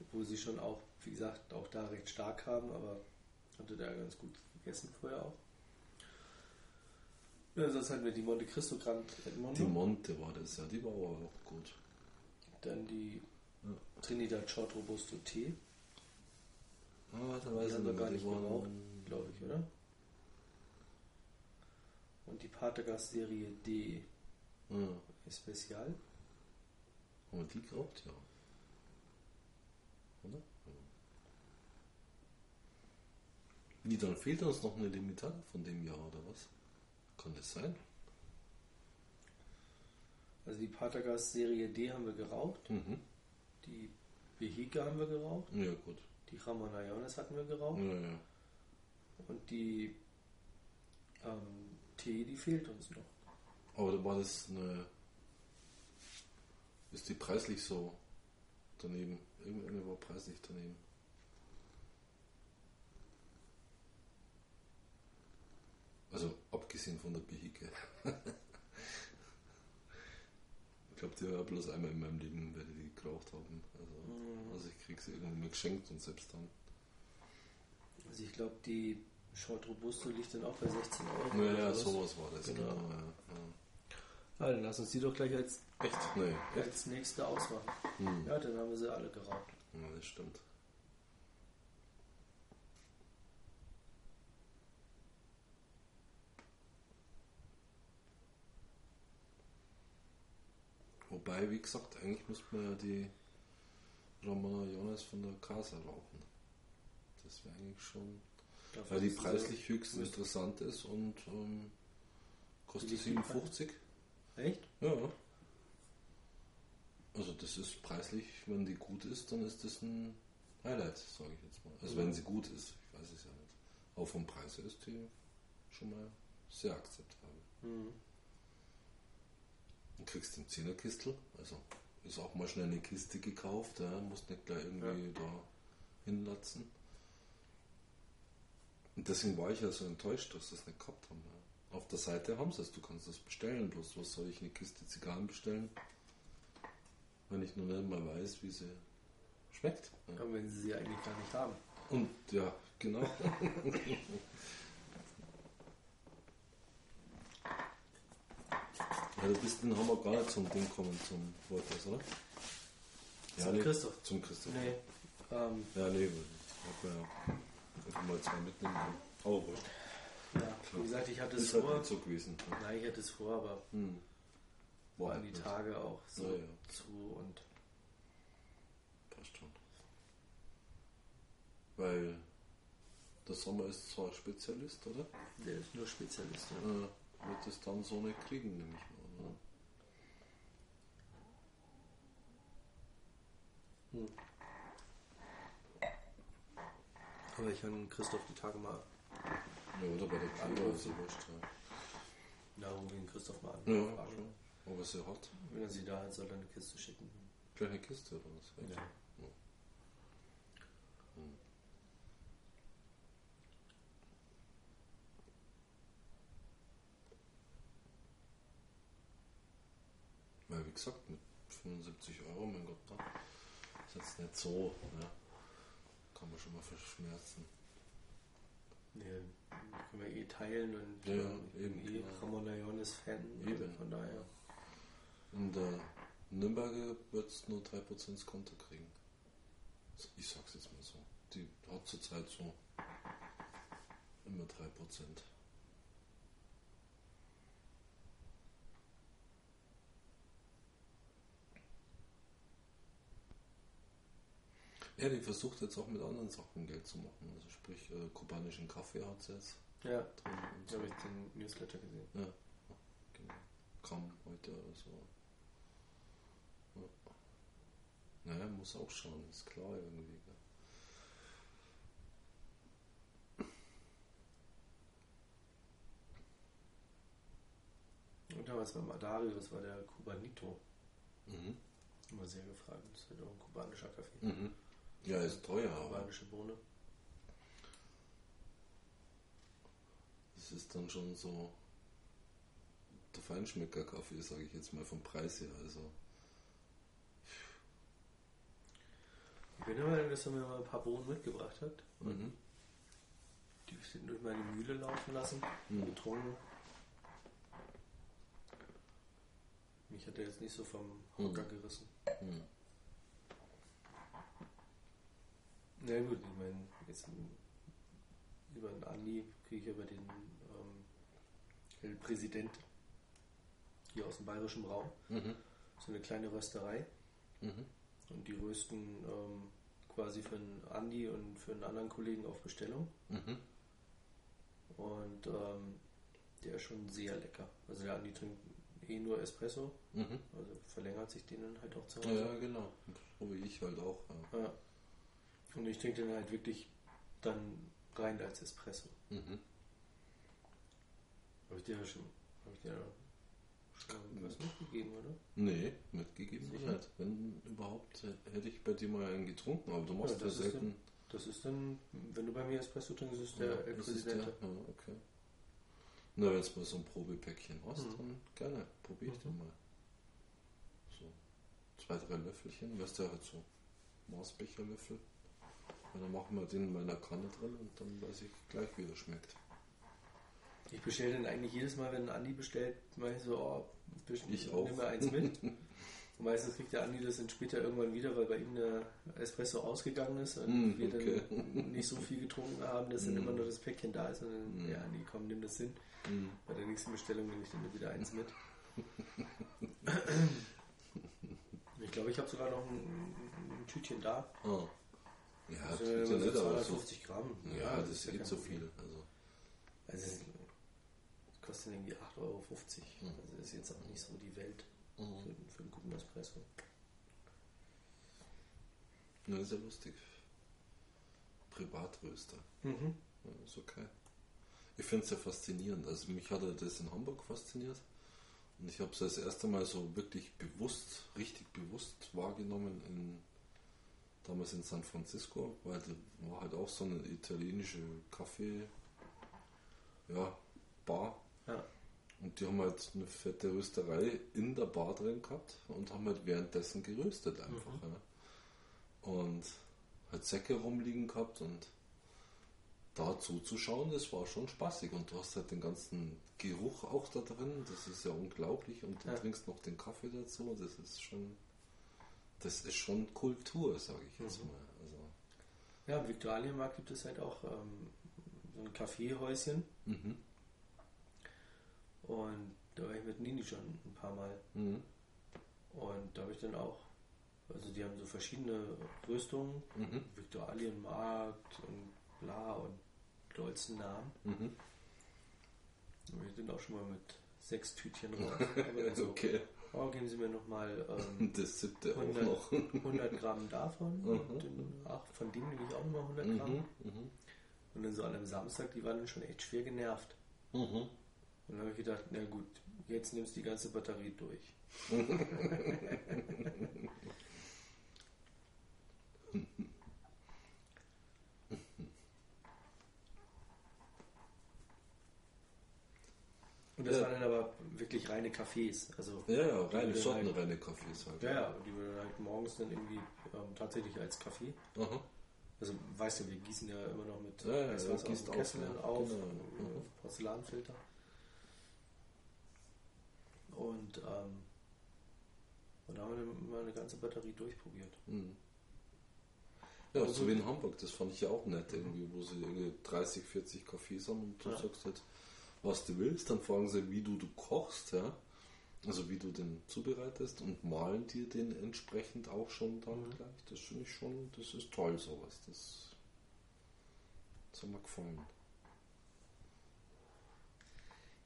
Obwohl sie schon auch, wie gesagt, auch da recht stark haben, aber hatte da ganz gut gegessen vorher auch. Ja, sonst hatten wir die Monte Cristo Grand Edmondo. Die Monte war das, ja, die war aber auch gut. Dann die Ja. Trinidad Short Robusto Tee, Ah, da Die weiß ich nicht gar mehr, nicht geraucht, glaube ich, oder? Und die Patergas Serie D Ja. Especial. Haben wir die geraucht? Ja. Oder? Ja. Wie, dann fehlt uns noch eine Limitada von dem Jahr, oder was? Kann das sein? Also die Patagas Serie D haben wir geraucht, Mhm. die Vehica haben wir geraucht, Ja, gut. die Ramon Iones hatten wir geraucht Ja, ja. und die ähm, T, die fehlt uns noch. Aber da war das eine. Ist die preislich so daneben? Irgendeine war preislich daneben. Also abgesehen von der Behike. ich glaube, die war bloß einmal in meinem Leben, werde die geraucht haben. Also, Mhm. also ich krieg sie irgendwann mal geschenkt und selbst dann. Also ich glaube, die Short Robusto liegt dann auch bei 16 Euro. Naja, sowas. war das. Genau. Genau. ja, Ja, dann lass uns die doch gleich als. Echt? Nee, echt? als nächste ausmachen. Hm. Ja, dann haben wir sie alle geraucht. Ja, das stimmt. Wobei, wie gesagt, eigentlich müsste man ja die Ramona Jonas von der Casa rauchen. Das wäre eigentlich schon. Dafür Weil die preislich höchst interessant ist und ähm, kostet Wie liegt die 57. So, echt? Ja. Also das ist preislich, wenn die gut ist, dann ist das ein Highlight, sage ich jetzt mal. Also Mhm. wenn sie gut ist, ich weiß es ja nicht. Aber vom Preis her ist die schon mal sehr akzeptabel. Mhm. Du kriegst den Zehnerkistel, also ist auch mal schnell eine Kiste gekauft, ja, musst nicht gleich irgendwie da hinlatzen. Und deswegen war ich ja so enttäuscht, dass sie es nicht gehabt haben. Ja. Auf der Seite haben sie es, du kannst das bestellen, bloß was soll ich eine Kiste Zigarren bestellen, wenn ich noch nicht mal weiß, wie sie schmeckt. Ja. Aber wenn sie sie eigentlich gar nicht haben. Und ja, genau. ja, du bist den Hammer gar nicht zum Ding kommen, zum Wolters, oder? Zum nee, Christoph. Zum Christoph. Nee. Ähm, Ja, nee, ich hab ja einfach mal zwei mitnehmen können. Aber wurscht. ja, wie gesagt, ich hatte es halt vor. nicht so gewesen. Nein, ich hatte es vor, aber Hm. waren halt die nicht. Tage auch so Ja, ja. zu und Passt schon. Weil der Sommer ist zwar Spezialist, oder? der ist nur Spezialist. Ja. Äh, wird es dann so nicht kriegen, nämlich mal. Oder? Hm. Aber ich kann Christoph die Tage mal, Ja, oder bei der Kleber ist ja wurscht. Ja, na, rufen wir den Christoph mal an. ja schon. Aber sie hat Wenn er sie da hat, soll er eine Kiste schicken. kleine Kiste oder was? Ja. Weil, wie gesagt, mit 75 Euro, mein Gott, da ist jetzt nicht so. Ja. Kann man schon mal verschmerzen. Nee, können wir eh teilen und Ja, eben, eh genau. Ramon Leones Fan. Eben. Von daher. In der Nürnberger wird es nur 3% Konto kriegen. Ich sag's jetzt mal so. Die hat zurzeit so immer 3%. Ja, die versucht jetzt auch mit anderen Sachen Geld zu machen. Also sprich, äh, kubanischen Kaffee hat sie jetzt Ja, drin. Und da habe ich den Newsletter gesehen. ja, genau. Kam heute oder so. Ja. Naja, muss auch schauen, ist klar irgendwie. Gell. Und damals war Madari, das war der Cubanito. Mhm. Immer sehr gefragt. Das ist halt auch ein kubanischer Kaffee. Mhm. Ja, ist teuer, aber Kubanische Bohne. das ist dann schon so der Feinschmecker-Kaffee, sage ich jetzt mal vom Preis her. Also, Ich bin Meinung, dass er mir mal ein paar Bohnen mitgebracht hat. mhm. Die sind durch meine Mühle laufen lassen, Mhm. getrunken. Mich hat er jetzt nicht so vom Mhm. Hocker gerissen. Mhm. Na gut, ich meine, jetzt über den Andi kriege ich über den ähm, El Präsident hier aus dem bayerischen Raum Mhm. so eine kleine Rösterei. Mhm. Und die rösten ähm, quasi für einen Andi und für einen anderen Kollegen auf Bestellung. Mhm. Und ähm, der ist schon sehr lecker. Also der Andi trinkt eh nur Espresso. Mhm. Also verlängert sich den dann halt auch zu Ja, Hause. ja, genau. So wie ich halt auch. Ja. Ja. Und ich trinke den halt wirklich dann rein als Espresso. Mhm. Habe ich dir ja schon, habe ich dir schon was mitgegeben, oder? Nee, mitgegeben Sicher? nicht. Wenn überhaupt, hätte ich bei dir mal einen getrunken, aber du machst Ja, ja, das selten. Das ist dann, wenn du bei mir Espresso trinkst, ist der Ja, El das ist der. Presidente. Ja, okay. Na, wenn du mal so ein Probepäckchen hast, Mhm. dann gerne, probier ich den mal. So, zwei, drei Löffelchen, weißt du, halt so Maßbecherlöffel. Und dann machen wir den in meiner Kanne drin und dann weiß ich gleich, wie der schmeckt. Ich bestelle den eigentlich jedes Mal, wenn Andi bestellt, mache ich so, oh, Ich auch. mir eins mit. Und meistens kriegt der Andi das dann später irgendwann wieder, weil bei ihm der Espresso ausgegangen ist und Mm, wir okay. dann nicht so viel getrunken haben, dass dann Mm. immer nur das Päckchen da ist. Und dann, Mm. ja, Andi, komm, nimm das hin. Mhm. Bei der nächsten Bestellung nehme ich dann wieder eins mit. Ich glaube, ich habe sogar noch ein, ein Tütchen da. Ah. Ja, das Also, ist ja so nicht, aber so. 250 Gramm. Ja, das ist ja eh kein zu Problem. viel. Also, Also es kostet irgendwie 8,50 Euro. Mhm. Also ist jetzt auch nicht so die Welt mhm. für, für einen guten Espresso. Ja, ist ja lustig. Privatröster. Mhm. Ja, ist okay. Ich finde es ja faszinierend. Also mich hat das in Hamburg fasziniert. Und ich habe es das erste Mal so wirklich bewusst, richtig bewusst wahrgenommen in damals in San Francisco, weil da war halt auch so eine italienische Kaffee, ja, Bar. Ja. Und die haben halt eine fette Rösterei in der Bar drin gehabt und haben halt währenddessen geröstet einfach. Mhm. Ja. Und halt Säcke rumliegen gehabt und da zuzuschauen, das war schon spaßig. Und du hast halt den ganzen Geruch auch da drin, das ist ja unglaublich. Und du Ja. trinkst noch den Kaffee dazu, das ist schon, das ist schon Kultur, sage ich jetzt Mhm. mal. Also, Ja, im Viktualienmarkt gibt es halt auch ähm, so ein Kaffeehäuschen. mhm. Und da war ich mit Nini schon ein paar Mal. Mhm. Und da habe ich dann auch, also die haben so verschiedene Rüstungen, Mhm. Viktualienmarkt und bla und dollsten Namen. Mhm. Da bin ich dann auch schon mal mit sechs Tütchen raus. Aber dann so, Okay, oh, geben Sie mir nochmal ähm, das siebte auch 100, noch. 100 Gramm davon Mhm. und dann, ach, von dem nehme ich auch nochmal 100 Gramm. Mhm. Mhm. Und dann so an einem Samstag, die waren dann schon echt schwer genervt. Mhm. Und dann habe ich gedacht, na gut, jetzt nimmst du die ganze Batterie durch. Und das Ja. waren dann aber wirklich reine Cafés. Also Ja, ja, reine Sorten, halt, reine Kaffees halt. ja, ja, die wir dann halt morgens dann irgendwie ähm, tatsächlich als Kaffee. Aha. Also weißt du, wir gießen ja immer noch mit Ja, ja, Heißwasser ja, aus dem auf, Kessel ja, auf, genau. Mhm. auf Porzellanfilter. Und, ähm, und da haben wir dann mal eine ganze Batterie durchprobiert. Mhm. Ja, Also- so wie in Hamburg, das fand ich ja auch nett irgendwie, wo sie irgendwie 30, 40 Kaffees haben und du Ja. sagst halt, was du willst, dann fragen sie, wie du, du kochst, ja. Also wie du den zubereitest und malen dir den entsprechend auch schon dann Mhm. gleich. Das finde ich schon, das ist toll sowas. Das, das hat mir gefallen.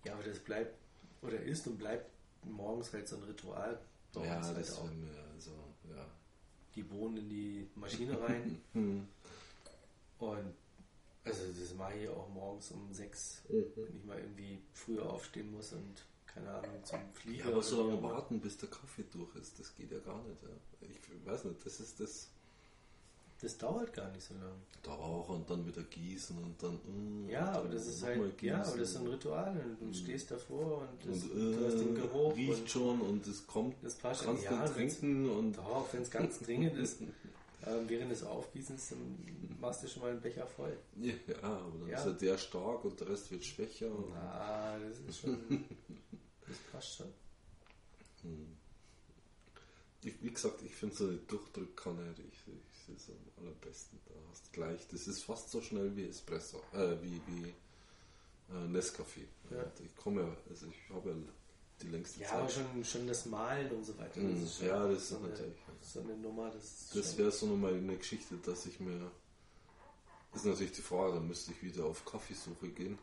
Ja, aber das bleibt, oder ist und bleibt morgens halt so ein Ritual. ja, halt das auch. mir, also, ja. Die Bohnen in die Maschine rein Hm. und also das mache ich auch morgens um sechs, Mhm. wenn ich mal irgendwie früher aufstehen muss und keine Ahnung zum Flieger. Ja, aber so lange warten, bis der Kaffee durch ist, das geht ja gar nicht. Ja. Ich weiß nicht, das ist das. Das dauert gar nicht so lange. Da auch und dann wieder gießen und dann. mm, Ja, und aber dann das ist halt, ja, aber das ist ein Ritual. Und du Mhm. stehst davor und, das, Und du hast den äh, Geruch riecht und schon und es kommt. das passt Kannst ja, wenn's- trinken und. Doch, wenn es ganz dringend ist, ähm, während des Aufgießens, machst du schon mal einen Becher voll. Ja, aber dann Ja. ist ja der stark und der Rest wird schwächer. Na, das ist schon, das passt schon. Hm. Ich, wie gesagt, ich finde so eine Durchdrückkanne, ich, ich, ist am allerbesten. Da hast gleich, das ist fast so schnell wie Espresso, äh, wie, wie äh, Nescafé. Ja. Ich komme ja, also ich habe ja die längste Ja, aber Zeit. schon, schon das Malen und so weiter. Mhm. schon Ja, das so ist natürlich- So eine Nummer, das Das wäre so nochmal eine Geschichte, dass ich mir. Das ist natürlich die Frage, da müsste ich wieder auf Kaffeesuche gehen.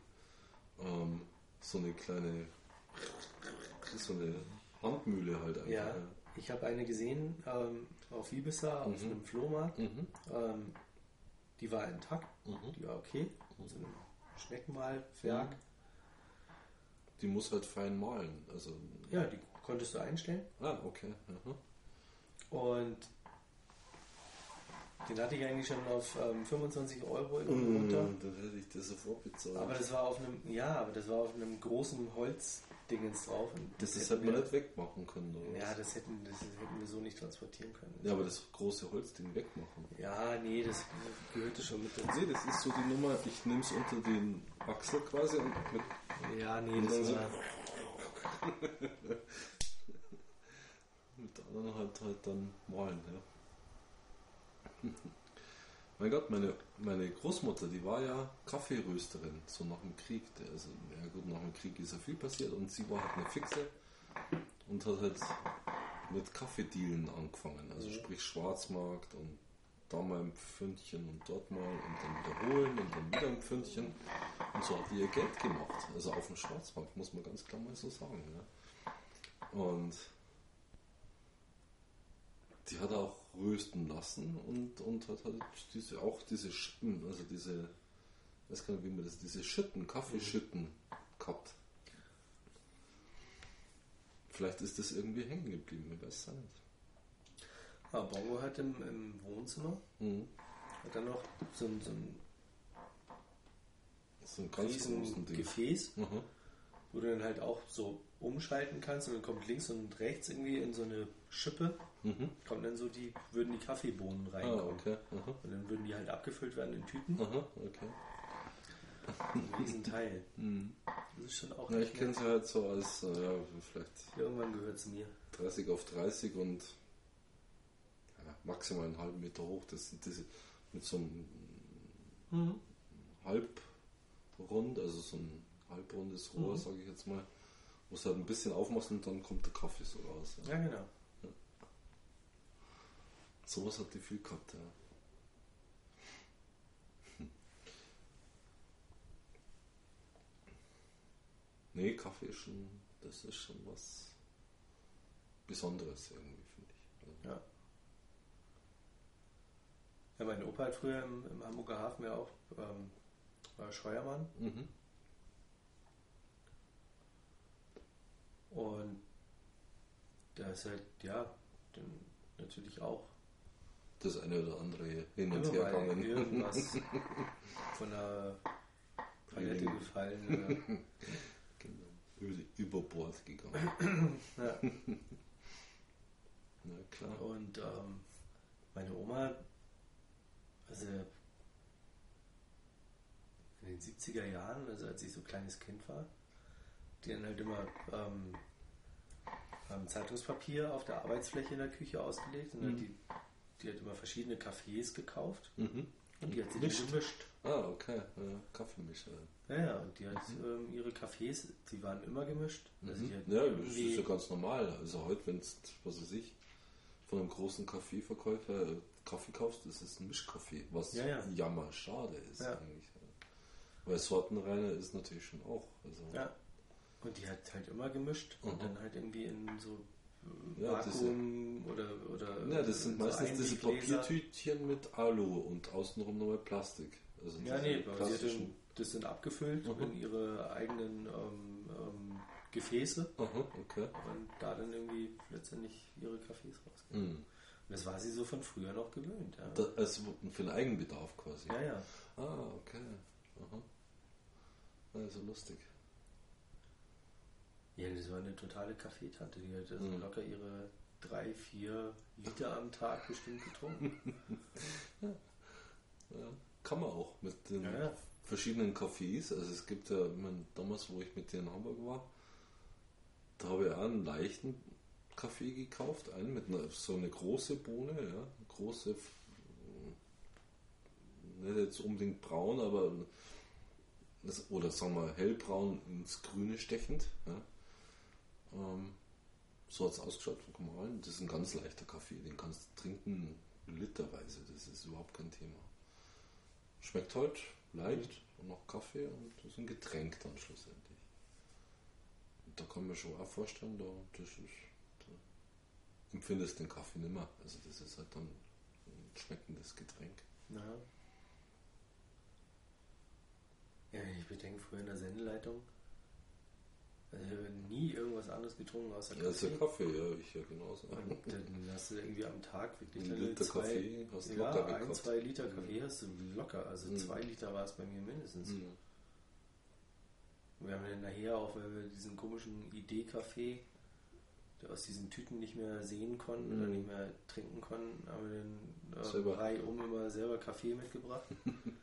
ähm, so eine kleine, so eine Handmühle halt einfach. Ja, ich habe eine gesehen ähm, auf Ibiza auf Mhm. einem Flohmarkt. Mhm. Ähm, die war intakt, Mhm. die war okay. So ein Schneckenmalwerk. Mhm. Die muss halt fein malen. Also, Ja, die konntest du einstellen. ah, okay. Aha. Und den hatte ich eigentlich schon auf ähm, 25 Euro irgendwie runter. Mm, dann hätte ich das sofort bezahlt. Aber das war auf einem, ja, aber das war auf einem großen Holzdingens drauf. Und das, das hätten wir- nicht wegmachen können. Oder Ja, das hätten, das hätten wir so nicht transportieren können. ja, aber das große Holzding wegmachen. Ja, nee, das gehörte schon mit dazu. Nee, das ist so die Nummer, ich nehme es unter den Achsel quasi und mit Ja, nee, das so- war, Mit der anderen halt halt dann malen, ja. mein Gott, meine, meine Großmutter, die war ja Kaffeerösterin, so nach dem Krieg. Also, ja gut, nach dem Krieg ist ja viel passiert und sie war halt eine Fixe und hat halt mit Kaffeedealen angefangen. Also Mhm. sprich Schwarzmarkt und da mal ein Pfündchen und dort mal und dann wiederholen und dann wieder ein Pfündchen. Und so hat die ihr Geld gemacht. Also auf dem Schwarzmarkt, muss man ganz klar mal so sagen. Ja. Und die hat er auch rösten lassen und, und hat halt diese, auch diese Schitten, also diese, ich weiß gar nicht, wie man das, diese Schitten, Kaffeeschitten gehabt. Vielleicht ist das irgendwie hängen geblieben, ich weiß es nicht. ja, Bongo hat im, im Wohnzimmer, Mhm. hat dann noch so ein, so ein So ein ganz riesen Ding. Gefäß, Mhm. wo du dann halt auch so umschalten kannst und dann kommt links und rechts irgendwie in so eine Schippe, Mhm. kommen dann so die, würden die Kaffeebohnen Ah, reinkommen. okay. Mhm. Und dann würden die halt abgefüllt werden in Tüten. Aha, okay. Ein Riesenteil. Mhm. Das ist schon auch Ja, ich kenne sie halt so als, äh, ja, vielleicht Irgendwann gehört es mir. 30 auf 30 und ja, maximal einen halben Meter hoch. Das sind diese mit so einem Mhm. Halbrund, also so ein halbrundes Rohr, Mhm. sage ich jetzt mal, es halt ein bisschen aufmachst und dann kommt der Kaffee so raus. Ja. Ja, genau. Sowas hat die viel gehabt, ja. Hm. Nee, Kaffee ist schon, das ist schon was Besonderes irgendwie, finde ich. Also, Ja. Ja, mein Opa hat früher im, im Hamburger Hafen ja auch ähm, war Scheuermann Mhm. und da ist halt, ja, dann natürlich auch Das eine oder andere hin und her mal gegangen. irgendwas von der Palette gefallen. Genau. Über, Bord gegangen. Ja. Na klar. Und ähm, meine Oma, also in den 70er Jahren, also als ich so kleines Kind war, die dann halt immer ähm, Zeitungspapier auf der Arbeitsfläche in der Küche ausgelegt und dann Mhm. die, die hat immer verschiedene Cafés gekauft Mhm. und die hat sie dann Mischt. gemischt. Ah, okay. Ja, Kaffeemischer. Ja, ja, und die hat ähm, ihre Cafés, die waren immer gemischt. Also Mhm. Ja, das ist ja ganz normal. Also heute, wenn du, was weiß ich, von einem großen Kaffeeverkäufer äh, Kaffee kaufst, ist es ein Mischkaffee, was Ja, ja. jammer schade ist Ja. eigentlich. Weil Sortenreiner ist natürlich schon auch. Also, Ja. Und die hat halt immer gemischt und Mhm. dann halt irgendwie in so Ja, das Vakuum oder, oder. Ja, das sind so meistens diese. Papiertütchen mit Alu und außenrum nochmal Plastik. Also Ja, nee, dann, das sind abgefüllt Mhm. in ihre eigenen ähm, ähm, Gefäße Aha, okay. und da dann irgendwie letztendlich ihre Cafés rausgehen. Mhm. Das war sie so von früher noch gewöhnt. Ja, Da, also für den Eigenbedarf quasi. ja. ja. Ah, okay. Aha. Also lustig. Ja, das war eine totale Kaffeetante. Die hat also Mhm. locker ihre drei, vier Liter am Tag bestimmt getrunken. Ja, kann man auch mit den Ja, ja. verschiedenen Cafés. Also es gibt ja, ich damals, wo ich mit dir in Hamburg war, da habe ich auch einen leichten Kaffee gekauft, einen mit einer, so eine große Bohne, ja, große, nicht jetzt unbedingt braun, aber das, oder sagen wir hellbraun ins Grüne stechend. Ja. Ähm, so hat es ausgeschaut vom Gemahlen. Das ist ein ganz leichter Kaffee, den kannst du trinken literweise, das ist überhaupt kein Thema. Schmeckt halt leicht und noch Kaffee und das ist ein Getränk dann schlussendlich. Und da kann man schon auch vorstellen, da, das ist, da empfindest den Kaffee nicht mehr. Also das ist halt dann ein schmeckendes Getränk. Ja. Ja, ich bedenke früher in der Sendeleitung. Also ich habe nie irgendwas anderes getrunken außer Ja, ist ja Kaffee, ja, ich ja genauso. Und dann hast du irgendwie am Tag wirklich Ein deine Liter zwei, Kaffee hast du ja, locker ein, gehabt. zwei Liter Kaffee hast du locker. Also Mhm. zwei Liter war es bei mir mindestens. Mhm. Wir haben dann nachher auch, weil wir diesen komischen Idee-Kaffee, der aus diesen Tüten nicht mehr sehen konnten oder Mhm. nicht mehr trinken konnten, haben wir dann äh, um immer selber Kaffee mitgebracht.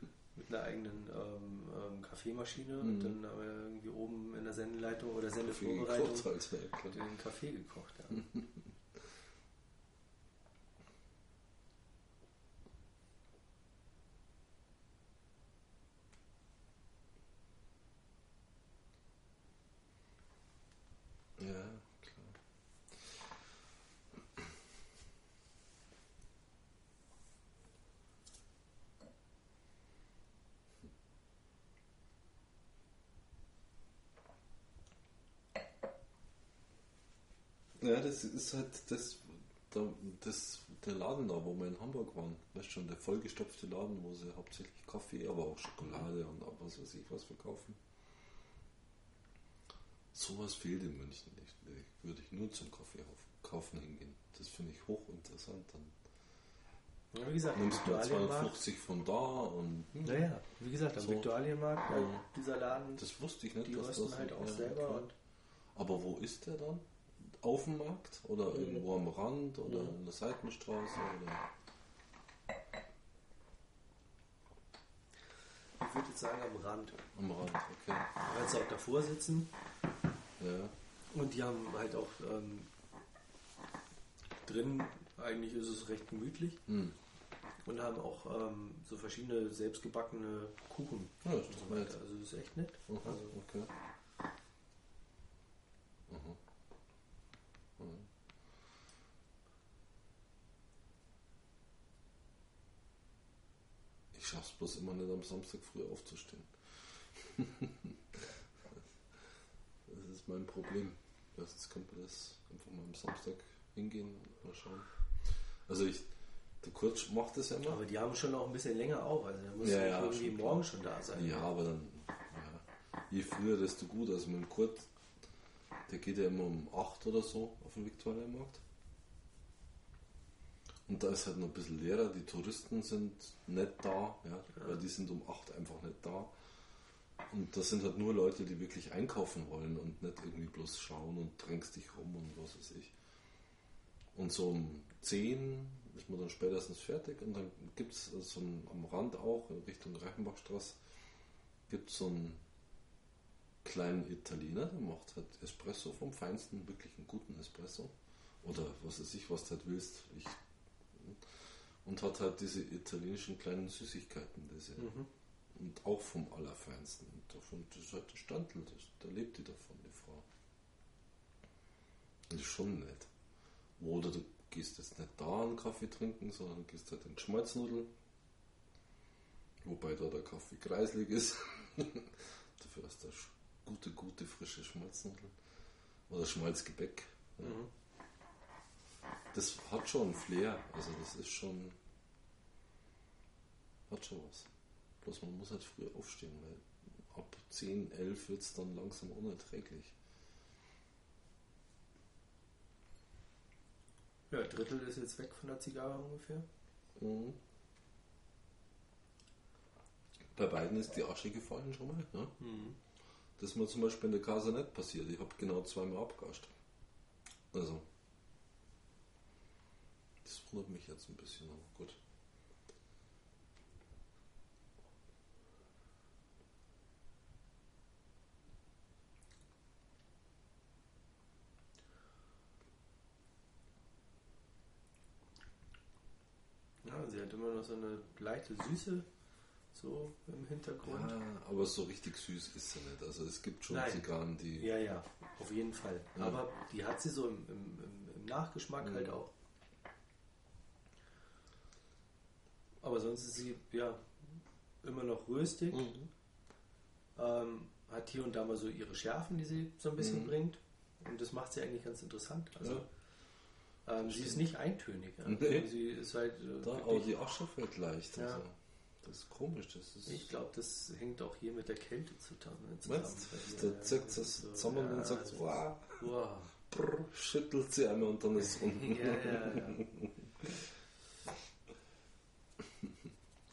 einer eigenen ähm, ähm, Kaffeemaschine und Mhm. dann haben wir irgendwie oben in der Sendeleitung oder Sendevorbereitung den Kaffee gekocht. Ja, klar. Ja, das ist halt das, da, das, der Laden da, wo wir in Hamburg waren. Weißt schon, der vollgestopfte Laden, wo sie hauptsächlich Kaffee, aber auch Schokolade und auch was weiß ich was verkaufen. Sowas fehlt in München nicht. Würde ich nur zum Kaffee kaufen hingehen. Das finde ich hochinteressant. Dann Ja, wie gesagt, nimmst du mal Viktualienmarkt. 250 von da und hm, Naja, wie gesagt, am So. Viktualienmarkt, Ja. dieser Laden, das wusste ich nicht. die dass das halt auch ja, selber Aber wo ist der dann? Auf dem Markt oder Mhm. irgendwo am Rand oder Mhm. in der Seitenstraße oder ich würde jetzt sagen am Rand. am Rand? Okay. Du kannst auch davor sitzen Ja. und die haben halt auch ähm, drin, eigentlich ist es recht gemütlich Hm. und haben auch ähm, so verschiedene selbstgebackene Kuchen Ja, ist und doch so nett. Also das ist echt nett. Mhm, Also, okay. Schaff's bloß immer nicht am Samstag früh aufzustehen. das ist mein Problem. Erstens könnte man das einfach mal am Samstag hingehen und mal schauen. Also ich, der Kurt macht das ja immer. aber die haben schon auch ein bisschen länger auf, also da muss Ja, ja, ja, irgendwie schon morgen klar. schon da sein. Ja, aber dann, ja, je früher, desto gut. Also mit dem Kurt, der geht ja immer um 8 oder so auf den Viktualienmarkt. Und da ist halt noch ein bisschen leerer. Die Touristen sind nicht da, ja, weil die sind um 8 einfach nicht da. Und das sind halt nur Leute, die wirklich einkaufen wollen und nicht irgendwie bloß schauen und drängst dich rum und was weiß ich. Und so um 10 ist man dann spätestens fertig und dann gibt es so ein, am Rand auch in Richtung Reichenbachstraße gibt es so einen kleinen Italiener, der macht halt Espresso vom Feinsten, wirklich einen guten Espresso. Oder was weiß ich, was du halt willst. Ich, und hat halt diese italienischen kleinen Süßigkeiten, diese, Mhm. und auch vom Allerfeinsten. Und davon, das ist halt der Standel, das, da lebt die davon, die Frau. Das ist schon nett. Oder du gehst jetzt nicht da einen Kaffee trinken, sondern gehst halt in Schmalznudel. Wobei da der Kaffee kreislig ist. Dafür hast du gute, gute, frische Schmalznudeln. Oder Schmalzgebäck. Mhm. Das hat schon einen Flair. Also das ist schon. Hat schon was. Bloß man muss halt früh aufstehen, weil ab 10, 11 wird es dann langsam unerträglich. Ja, ein Drittel ist jetzt weg von der Zigarre ungefähr. Mhm. Bei beiden ist die Asche gefallen schon mal. Ne? Mhm. Das ist mir zum Beispiel in der Casa nicht passiert. Ich habe genau zweimal abgascht. Also. Das wundert mich jetzt ein bisschen, aber gut. Ja, sie hat immer noch so eine leichte Süße so im Hintergrund. Ja, aber so richtig süß ist sie nicht. Also es gibt schon Nein. Zigarren, die. Ja, ja, auf jeden Fall. Ja. Aber die hat sie so im, im, im, Nachgeschmack Mhm. halt auch. Aber sonst ist sie, ja, immer noch röstig. Mhm. Ähm, hat hier und da mal so ihre Schärfen, die sie so ein bisschen Mhm. bringt. Und das macht sie eigentlich ganz interessant. Also, Ja. ähm, sie ist nicht eintönig. Ja. Nee. Sie ist halt. äh, Da, aber die Asche fällt leicht. Ja. Also. Das ist komisch. Das ist, ich glaube, das hängt auch hier mit der Kälte zusammen. Meinst bei du? ihr. Der zückt das So, zusammen ja, und sagt, ist- wow, wow. brr, schüttelt sie einmal und dann ist es unten. Ja, ja, ja.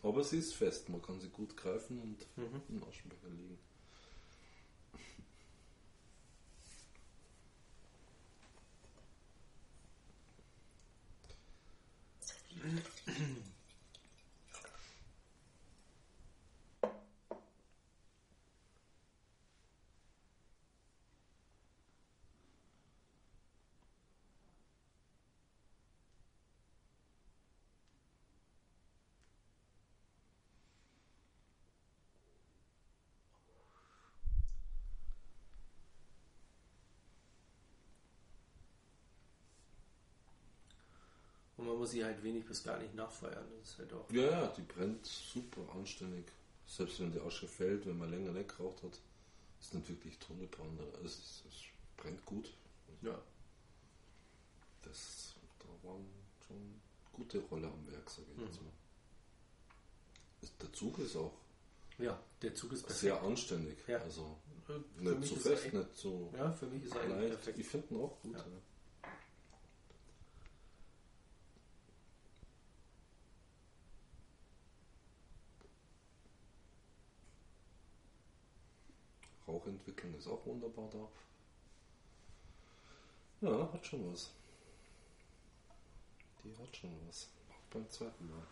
Aber sie ist fest, man kann sie gut greifen und Mhm. im Aschenbecher liegen. Man muss sie halt wenig bis gar nicht nachfeuern. Das ist halt auch. Ja, ja, die brennt super anständig. Selbst wenn die Asche fällt, wenn man länger nicht geraucht hat, ist nicht wirklich tolle Brande. Es, es brennt gut. Ja. Das, da waren schon gute Rolle am Werk, sage ich jetzt Mhm. mal. Der Zug ist auch ja, der Zug ist perfekt. sehr anständig. Ja. Also Für nicht zu fest, nicht zu Ja, für mich ist er leicht. perfekt. Ich finde ihn auch gut. Ja. Ja. Rauchentwicklung ist auch wunderbar da. Ja, hat schon was. Die hat schon was. Auch beim zweiten Mal.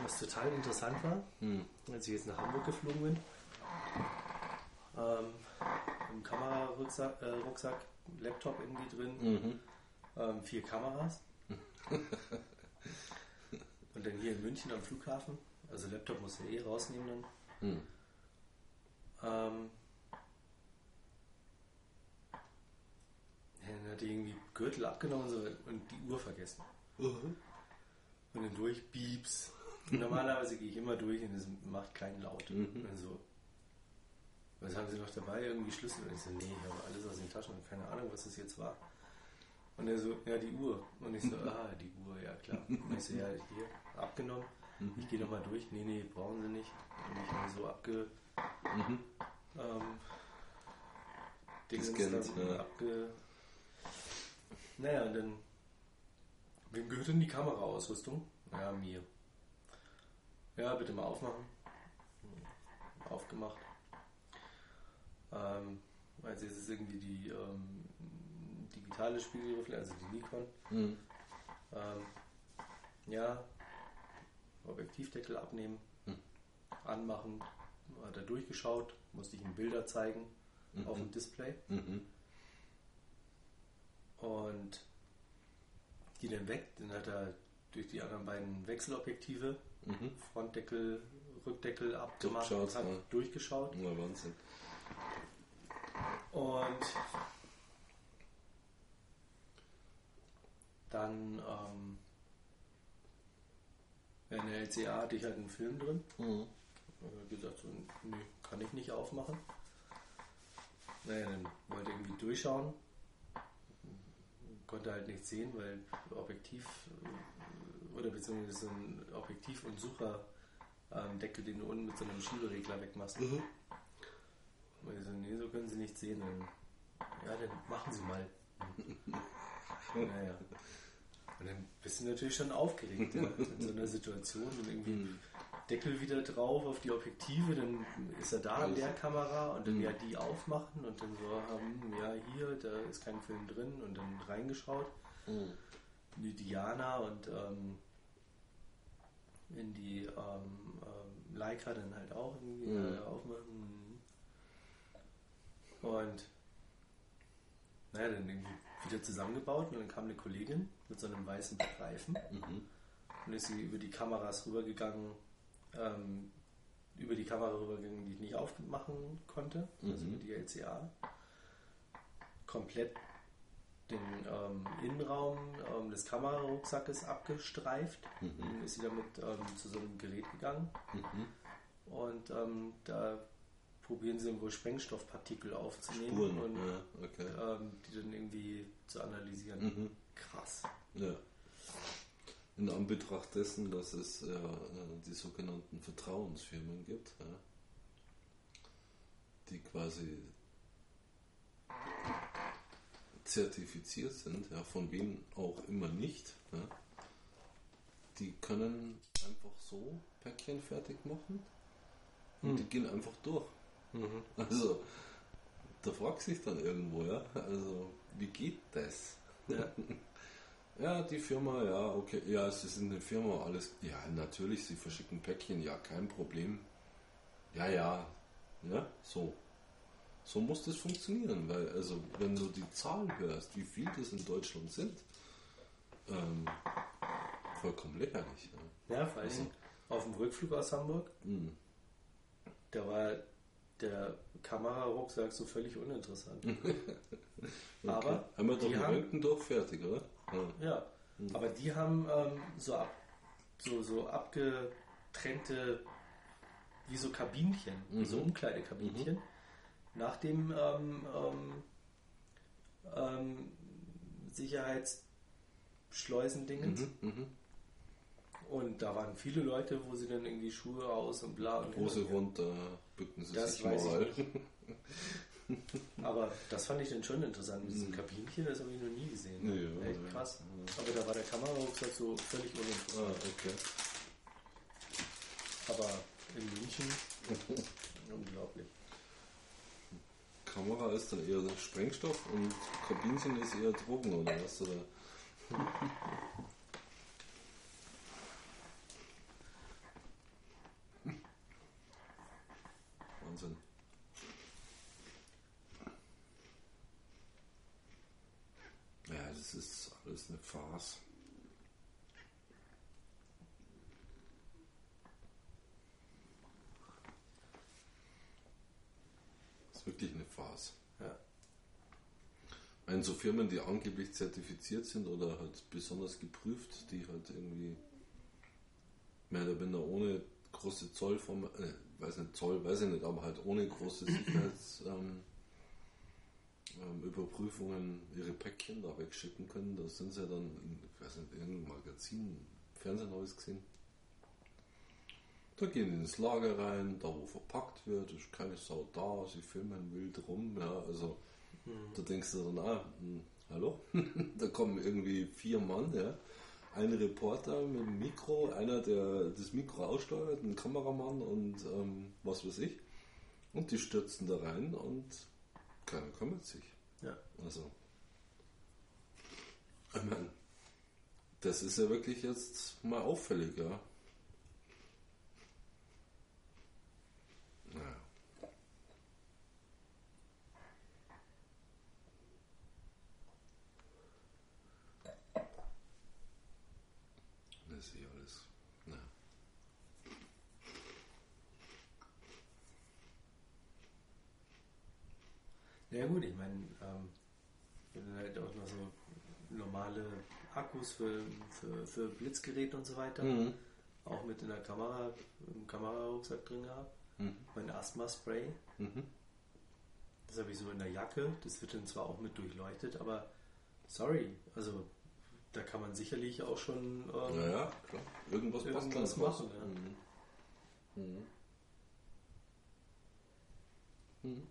Was total interessant war, Hm. als ich jetzt nach Hamburg geflogen bin, ähm, im Kamerarucksack, äh, Rucksack, Laptop irgendwie drin, Mhm. ähm, vier Kameras. Und dann hier in München am Flughafen, also Laptop muss ich eh rausnehmen dann. Hm. Ähm, dann hat die irgendwie Gürtel abgenommen und so, und die Uhr vergessen. Und dann durch, Pieps. Und normalerweise gehe ich immer durch und es macht keinen Laut. Mhm. Und so, was haben Sie noch dabei? Irgendwie Schlüssel? Und ich so, nee, ich habe alles aus den Taschen und keine Ahnung, was das jetzt war. Und er so, ja, die Uhr. Und ich so, ah, die Uhr, ja klar. Und ich so, ja, hier, abgenommen. Ich gehe nochmal durch. Nee, nee, brauchen Sie nicht. Und ich habe so abge... Mhm. Ähm, Gescannt, dann ja. abge... Naja, und dann... Wem gehört denn die Kameraausrüstung? Ja, mir. Ja, bitte mal aufmachen. Hm, Aufgemacht. Ähm, also es ist irgendwie die ähm, digitale Spiegelreflex, also die Nikon. Mhm. Ähm, Ja, Objektivdeckel abnehmen, Hm. anmachen, hat er durchgeschaut, musste ich ihm Bilder zeigen Mhm. auf dem Display Mhm. und die dann weg. Dann hat er durch die anderen beiden Wechselobjektive Mhm. Frontdeckel, Rückdeckel abgemacht, Durchgeschaut, hat ja. durchgeschaut Na, Wahnsinn. und dann ähm, in der LCA hatte ich halt einen Film drin. Mhm. Äh, gesagt, so, nee, kann ich nicht aufmachen. Naja, dann wollte irgendwie durchschauen. Konnte halt nichts sehen, weil Objektiv äh, oder beziehungsweise so ein Objektiv- und Sucherdeckel, den du unten mit so einem Schieberegler wegmachst. Mhm. Und ich so, nee, so können sie nicht sehen. Dann, ja, dann machen sie mal. naja. Und dann bist du natürlich schon aufgeregt ja, in so einer Situation und irgendwie Mhm. Deckel wieder drauf auf die Objektive, dann ist er da an der Kamera und dann Mhm. ja die aufmachen und dann so, hm, ja hier, da ist kein Film drin und dann reingeschaut Mhm. die Diana und ähm, in die ähm, ähm, Leica dann halt auch irgendwie Mhm. äh, aufmachen. Und naja, dann irgendwie wieder zusammengebaut und dann kam eine Kollegin mit so einem weißen Streifen Mhm. und ist sie über die Kameras rübergegangen, ähm, über die Kamera rübergegangen, die ich nicht aufmachen konnte, also Mhm. über die LCA. Komplett den ähm, Innenraum ähm, des Kamerarucksackes abgestreift. Mhm. Ist sie damit ähm, zu so einem Gerät gegangen Mhm. und ähm, da probieren sie wohl Sprengstoffpartikel aufzunehmen Spuren. und Ja, okay. ähm, die dann irgendwie zu analysieren. Mhm. Krass. Ja. In Anbetracht dessen, dass es ja, äh, die sogenannten Vertrauensfirmen gibt, ja, die quasi zertifiziert sind, ja, von wem auch immer nicht, ja, die können einfach so Päckchen fertig machen und Hm. die gehen einfach durch. Mhm. Also, da fragt sich dann irgendwo, ja, also, wie geht das? Ja. Ja, die Firma, ja, okay, ja, sie sind eine Firma, alles, ja, natürlich, sie verschicken Päckchen, ja, kein Problem. Ja, ja, ja, so. So muss das funktionieren, weil, also, wenn du die Zahl hörst, wie viel das in Deutschland sind, ähm, vollkommen lächerlich. Ja. Ja, vor allem Also- auf dem Rückflug aus Hamburg, Hm. da war der Kamerarucksack so völlig uninteressant. Okay. Aber durch die den haben- Röntgen durch, fertig, oder? Ja. Ja, aber die haben ähm, so, ab, so, so abgetrennte, wie so Kabinchen, wie so Mhm. Nach dem ähm, ähm, ähm, Sicherheitsschleusendingens. Mhm, mhm. Und da waren viele Leute, wo sie dann irgendwie Schuhe aus und bla und Hose runter, bücken sie Das sich weiß ich mal. Aber das fand ich dann schon interessant mit diesem Kabinchen, das habe ich noch nie gesehen. Mhm. Ja, Echt ja. krass. Aber da war der Kamerarucksack so völlig Ah, uninteressant. okay. Aber in München unglaublich. Kamera ist dann eher Sprengstoff und Kabinchen ist eher Drogen oder was? Oder? Wahnsinn. Ja, das ist alles eine Farce. Wirklich eine Farce. Ja. So Firmen, die angeblich zertifiziert sind oder halt besonders geprüft, die halt irgendwie mehr oder weniger ohne große Zollform, äh, weiß nicht, Zoll, weiß ich nicht, aber halt ohne große Sicherheitsüberprüfungen ähm, ähm, ihre Päckchen da wegschicken können. Da sind sie ja dann, in, ich weiß nicht, irgendein Magazin, Fernsehen habe ich gesehen. Da gehen die ins Lager rein, da wo verpackt wird, ist keine Sau da, sie filmen wild rum, ja, also da denkst du dann, ah, hm, hallo? da kommen irgendwie vier Mann, ja. Ein Reporter mit dem Mikro, einer, der das Mikro aussteuert, ein Kameramann und ähm, was weiß ich. Und die stürzen da rein und keiner kümmert sich. Ja. Also, ich meine, Das ist ja wirklich jetzt mal auffällig, ja. Naja. Das ist eh alles. Naja. Ja gut, ich meine, ähm, wenn du halt auch noch so normale Akkus für, für, für Blitzgeräte und so weiter, Mhm. auch mit in der Kamera, im Kamerarucksack drin gehabt. Mhm. Mein Asthma-Spray, Mhm. das habe ich so in der Jacke, das wird dann zwar auch mit durchleuchtet, aber sorry, also da kann man sicherlich auch schon ähm, Ja, ja, klar. Irgendwas, Irgendwas machen, ja. Mhm. Mhm. Mhm.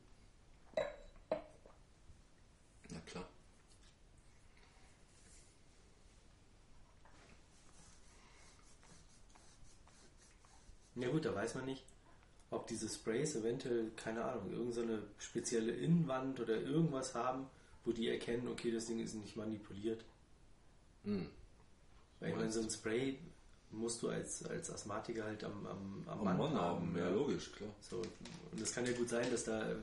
Ja, klar. Ja gut, da weiß man nicht, ob diese Sprays eventuell, keine Ahnung, irgendeine spezielle Innenwand oder irgendwas haben, wo die erkennen, okay, das Ding ist nicht manipuliert. Mhm. Weil ich meine, so ein Spray musst du als, als Asthmatiker halt am, am, am Am Mann, Mann haben. haben, ja, logisch, klar. So, und es kann ja gut sein, dass da,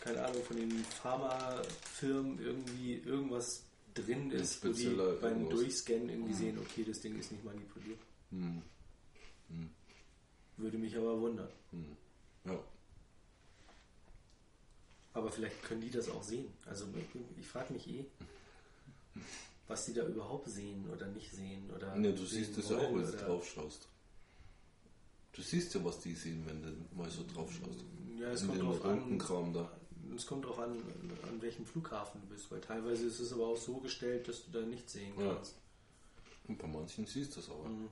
keine Ahnung, von den Pharmafirmen irgendwie irgendwas drin ist, wo die beim. Durchscannen irgendwie sehen, okay, das Ding ist nicht manipuliert. Mhm. Würde mich aber wundern. Mhm. Ja. Aber vielleicht können die das auch sehen. Also ich, frage mich eh, was die da überhaupt sehen oder nicht sehen. Oder Ne, du siehst das ja auch, wenn du drauf schaust. Du siehst ja, was die sehen, wenn du mal so drauf schaust. Ja, es In kommt drauf an. Kram da. Es kommt darauf an, an welchem Flughafen du bist, weil teilweise ist es aber auch so gestellt, dass du da nichts sehen Ja. kannst. Und bei manchen siehst du das aber. Mhm.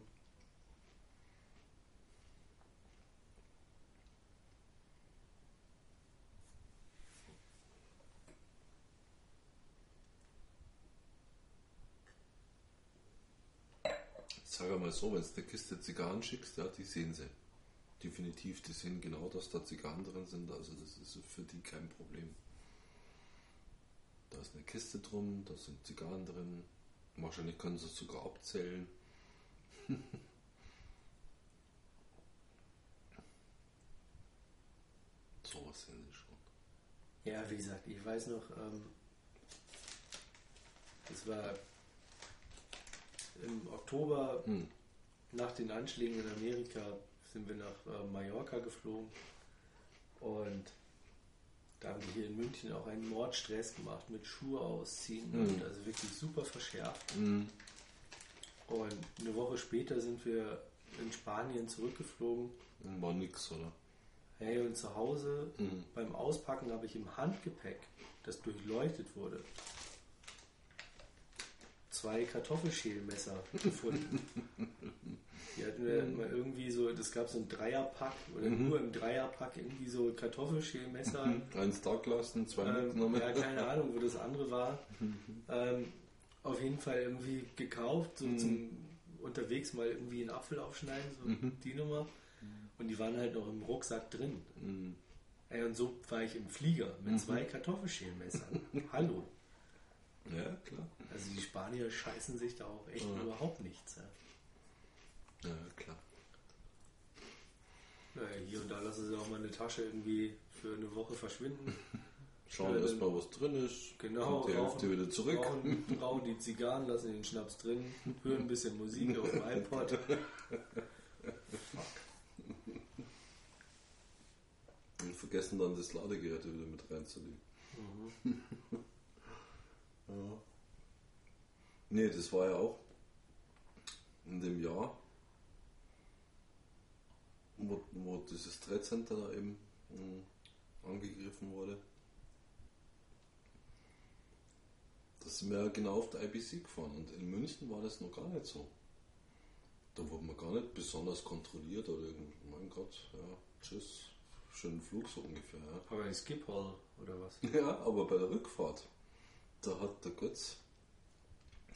Ich sage mal so, wenn du eine Kiste Zigarren schickst, ja, die sehen sie. Definitiv, die sehen genau, dass da Zigarren drin sind. Also das ist für die kein Problem. Da ist eine Kiste drum, da sind Zigarren drin. Wahrscheinlich können sie es sogar abzählen. Sowas sehen sie schon. Ja, wie gesagt, ich weiß noch, ähm, es war im Oktober Hm. nach den Anschlägen in Amerika sind wir nach äh, Mallorca geflogen und da haben wir hier in München auch einen Mordstress gemacht mit Schuhe ausziehen Mhm. und also wirklich super verschärft. Mhm. Und eine Woche später sind wir in Spanien zurückgeflogen. War nix, oder? Hey, und zu Hause Mhm. beim Auspacken habe ich im Handgepäck, das durchleuchtet wurde, zwei Kartoffelschälmesser gefunden. Die hatten wir mal irgendwie so, das gab so ein Dreierpack oder Mhm. nur im Dreierpack irgendwie so Kartoffelschälmesser. Eins da gelassen, zwei Ähm, mitgenommen. ja, keine Ahnung, wo das andere war. ähm, auf jeden Fall irgendwie gekauft, so Mhm. zum unterwegs mal irgendwie einen Apfel aufschneiden, so Mhm. die Nummer. Und die waren halt noch im Rucksack drin. Mhm. Ey, und so war ich im Flieger mit Mhm. zwei Kartoffelschälmessern. Hallo. Ja, klar. Also die Spanier scheißen sich da auch echt Ja. überhaupt nichts. Ja. Ja, klar. Naja, hier und da lassen sie auch mal eine Tasche irgendwie für eine Woche verschwinden. Schauen erstmal, was drin ist. Genau, Kommt die Hälfte wieder zurück. Rauchen, rauchen die Zigarren, lassen den Schnaps drin, hören ein bisschen Musik auf dem iPod. Und vergessen dann das Ladegerät wieder mit reinzulegen. Mhm. Ja. Nee, das war ja auch in dem Jahr, wo, wo dieses Trade Center da eben mh, angegriffen wurde. Da sind wir ja genau auf der IBC gefahren und in München war das noch gar nicht so. Da wurde man gar nicht besonders kontrolliert oder irgend, mein Gott, ja, tschüss, schönen Flug so ungefähr. Ja. Aber ein Skiphall oder was? Ja, aber bei der Rückfahrt, da hat der Götz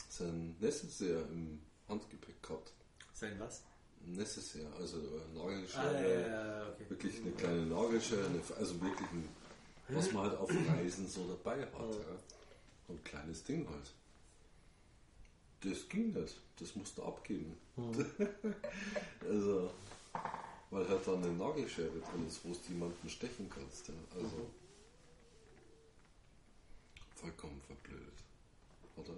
sein Necessaire im Handgepäck gehabt. Sein was? Necessaire, also eine Nagelschere, Ah, ja, ja, ja, okay. wirklich eine kleine Nagelschere, also wirklich ein, was man halt auf Reisen so dabei hat. Ja. So ein kleines Ding halt. Das ging nicht. Das musst du abgeben. also, weil halt da eine Nagelschere drin ist, wo du jemanden stechen kannst. Ja. Also, vollkommen verblödet. Oder?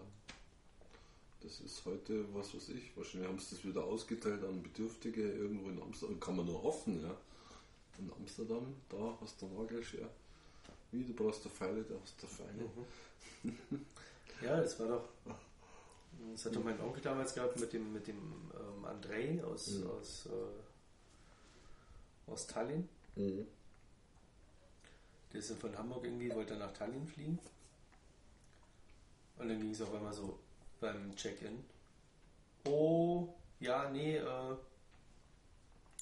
Das ist heute, was weiß ich, wahrscheinlich haben sie das wieder ausgeteilt an Bedürftige irgendwo in Amsterdam. Kann man nur hoffen, ja. In Amsterdam, da hast du Nagelschere. Wie, du brauchst der Pfeile, da hast du Pfeile. Mhm. ja, das war doch. Das hat doch mein Onkel damals gehabt mit dem, mit dem ähm, Andrei aus, mhm. aus, äh, aus Tallinn. Mhm. Der ist von Hamburg irgendwie, wollte nach Tallinn fliegen. Und dann ging es auf einmal so beim Check-in. Oh, ja, nee, äh,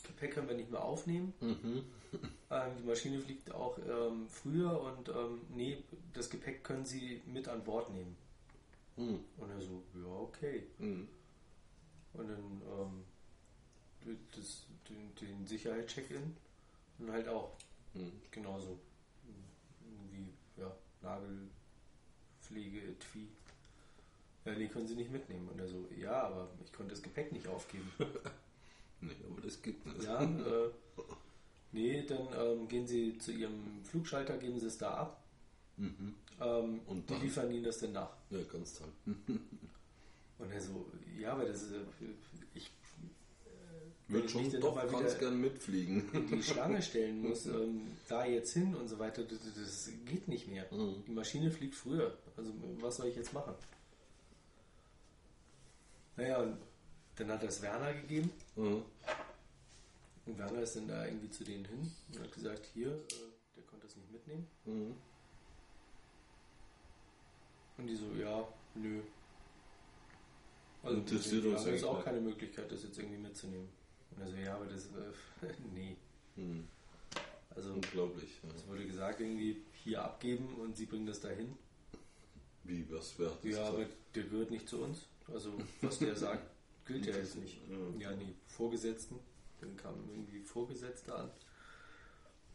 Gepäck können wir nicht mehr aufnehmen. Mhm. Ähm, die Maschine fliegt auch ähm, früher und ähm, nee, das Gepäck können Sie mit an Bord nehmen. Mhm. Und er so, ja, okay. Mhm. Und dann ähm, das, den, den Sicherheitscheck-In und halt auch mhm. genauso. Irgendwie, ja, Nagelpflege, Etui. Ja, die können Sie nicht mitnehmen. Und er so, ja, aber ich konnte das Gepäck nicht aufgeben. nee, aber das gibt es. Ja, äh, nee, dann ähm, gehen Sie zu Ihrem Flugschalter, geben Sie es da ab. Mhm. Ähm, und dann, liefern Ihnen das denn nach? Ja, ganz toll. und er so, ja, aber das ist, ich würde schon doch ganz gern mitfliegen. In die Schlange stellen muss, ähm, da jetzt hin und so weiter, das, das geht nicht mehr. Mhm. Die Maschine fliegt früher. Also was soll ich jetzt machen? Naja, und dann hat er es Werner gegeben. Mhm. Und Werner ist dann da irgendwie zu denen hin und hat gesagt, hier, äh, der konnte es nicht mitnehmen. Mhm. Und die so, ja, nö. Also Interessiert uns ist auch keine Möglichkeit, das jetzt irgendwie mitzunehmen. Und er so, ja, aber das, äh, nee. Hm. Also, Unglaublich. Ja. Es wurde gesagt, irgendwie hier abgeben und sie bringen das dahin. Wie, was wäre das? Ja, aber der gehört nicht zu uns. Also, was der sagt, gilt ja jetzt nicht. Ja, nee, Vorgesetzten. Dann kamen irgendwie Vorgesetzte an.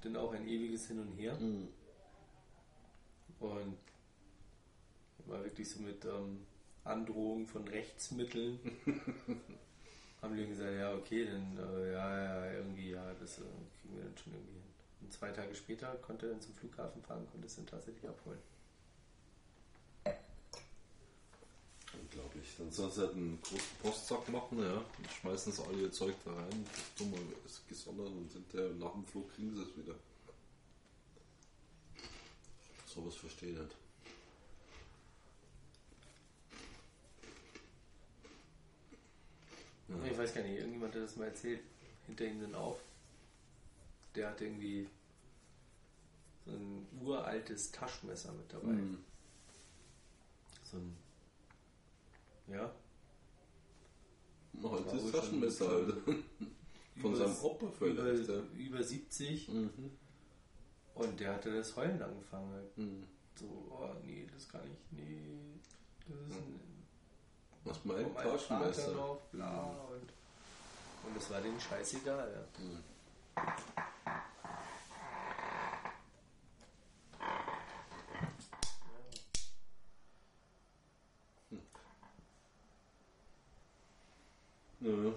Dann auch ein ewiges Hin und Her. Mhm. Und war wirklich so mit ähm, Androhung von Rechtsmitteln. haben die gesagt, ja, okay, dann, äh, ja, ja, irgendwie, ja, das äh, kriegen wir dann schon irgendwie hin. Und zwei Tage später konnte er dann zum Flughafen fahren, konnte es dann tatsächlich abholen. Unglaublich. Dann soll sie halt einen großen Postsack machen, ja, und schmeißen sie alle ihr Zeug da rein, das dumme ist gesondert und der, nach dem Flug kriegen sie es wieder. So was verstehe ich nicht. Ich weiß gar nicht, irgendjemand hat das mal erzählt. Hinter ihm dann auf. Der hat irgendwie so ein uraltes Taschenmesser mit dabei. Mhm. So ein. Ja. Ein altes Taschenmesser, Alter. Von seinem Opa vielleicht. Über, über 70. Mhm. Und der hatte das Heulen angefangen. Mhm. So, oh nee, das kann ich, nee. Das ist ein was mein Taschenmesser? Noch, bla, und, und es war denen scheißegal. Ja. Mhm. Ja.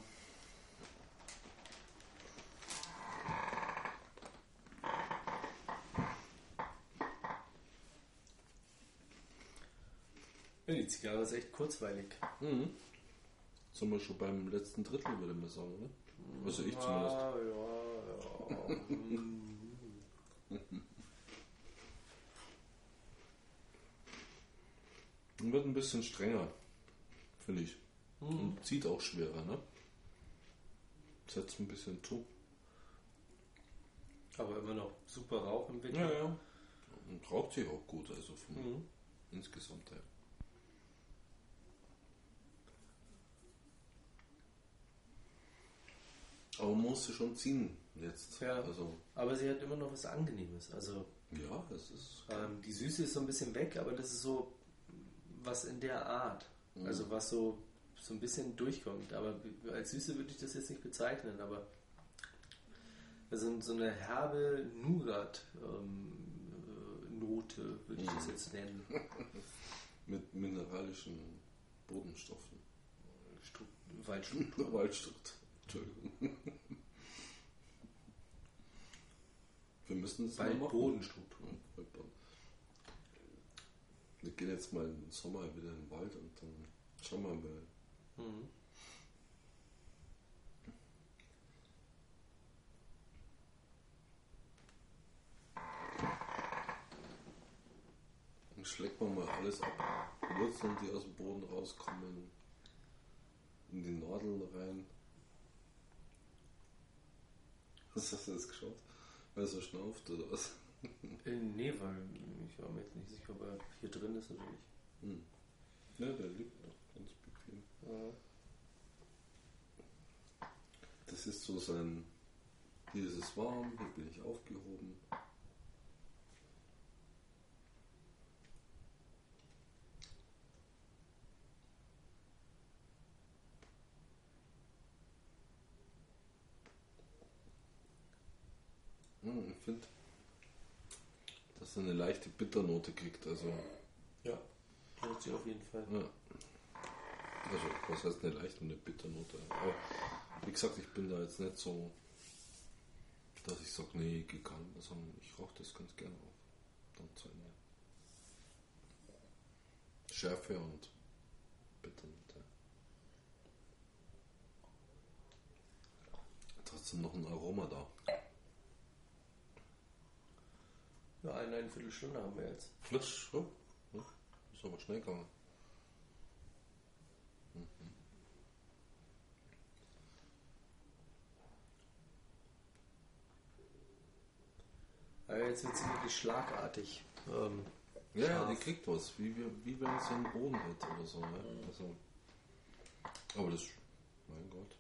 Ja, die Zigarre ist echt kurzweilig. Mhm. Sind wir schon beim letzten Drittel, würde man sagen, ne? Also ich zumindest. Ja, ja, ja. Wird ein bisschen strenger, finde ich. Mhm. Und zieht auch schwerer, ne? Setzt ein bisschen zu. Aber immer noch super Rauch im Winter. Ja, ja. Und raucht sich auch gut, also vom mhm. insgesamt her. Aber man muss sie schon ziehen jetzt. Ja. Also. Aber sie hat immer noch was Angenehmes. Also ja, das ist. Ähm, die Süße ist so ein bisschen weg, aber das ist so was in der Art. Mhm. Also was so, so ein bisschen durchkommt. Aber als Süße würde ich das jetzt nicht bezeichnen, aber also so eine herbe Nougat-Note ähm, würde ich das mhm. jetzt nennen. Mit mineralischen Bodenstoffen. Stru- Waldstruktur. Waldstruktur. Entschuldigung. Wir müssen machen. Waldbodenstruktur. Waldboden. Wir gehen jetzt mal im Sommer wieder in den Wald und dann schauen wir mal. Mhm. Dann schlägt man mal alles ab. Wurzeln, die aus dem Boden rauskommen. In die Nadeln rein. Was hast du jetzt geschaut? Weil er so schnauft oder was? Äh, nee, weil ich war mir jetzt nicht sicher, ob er hier drin ist oder nicht. Hm. Ja, der liegt noch ganz bequem. Das ist so sein. Hier ist es warm, hier bin ich aufgehoben. Hm, ich finde, dass er eine leichte Bitternote kriegt. Also, Ja, das sie auf jeden Fall. ja. Also, was heißt eine leichte und eine Bitternote? Aber wie gesagt, ich bin da jetzt nicht so, dass ich sage, nee, geh kann, sondern ich rauche das ganz gerne auf. Dann zu Ende. Schärfe und Bitternote. Trotzdem noch ein Aroma da. Ja, eine, eine Viertelstunde haben wir jetzt. Frisch, ja. ja. Ist aber schnell gegangen. Aber jetzt wird sie wirklich schlagartig. Ähm, Ja, ja, die kriegt was, wie, wir, wie wenn es einen Boden hätte oder so. Ne? Also, aber das, mein Gott.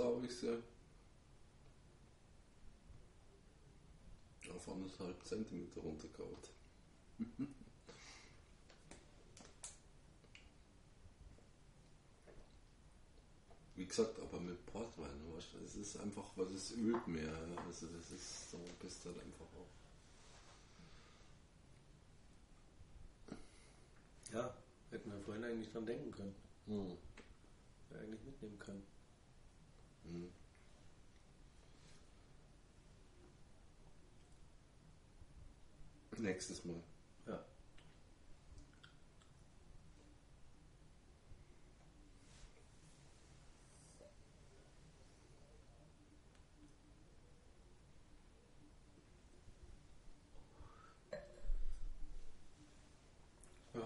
Sie auf anderthalb Zentimeter runtergehauen. Wie gesagt, aber mit Portwein, weißt du, es ist einfach, was es ölt mehr. Also das ist so, bist halt einfach auch. ja, hätten wir vorhin eigentlich dran denken können. Hm. Eigentlich mitnehmen können. Hm. Nächstes Mal. Ja,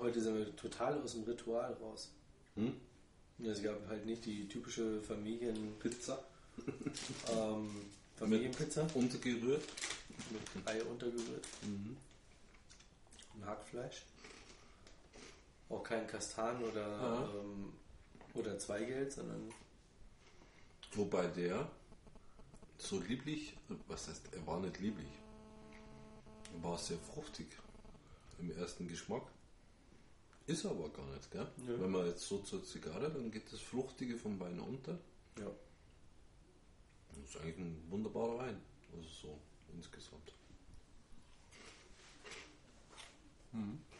Heute sind wir total aus dem Ritual raus. Hm? Ja, Es gab halt nicht die typische Familien, Pizza ähm, Familienpizza untergerührt. mit Ei untergerührt Mhm. und Hackfleisch. Auch kein Kastan oder, ähm, oder Zweigeld, sondern Wobei der so lieblich, was heißt, er war nicht lieblich. Er war sehr fruchtig im ersten Geschmack. Ist er aber gar nicht, gell? Nö. Wenn man jetzt so zur Zigarre, dann geht das Fruchtige vom Wein unter. ja. Das ist eigentlich ein wunderbarer Wein. Also so insgesamt. Aber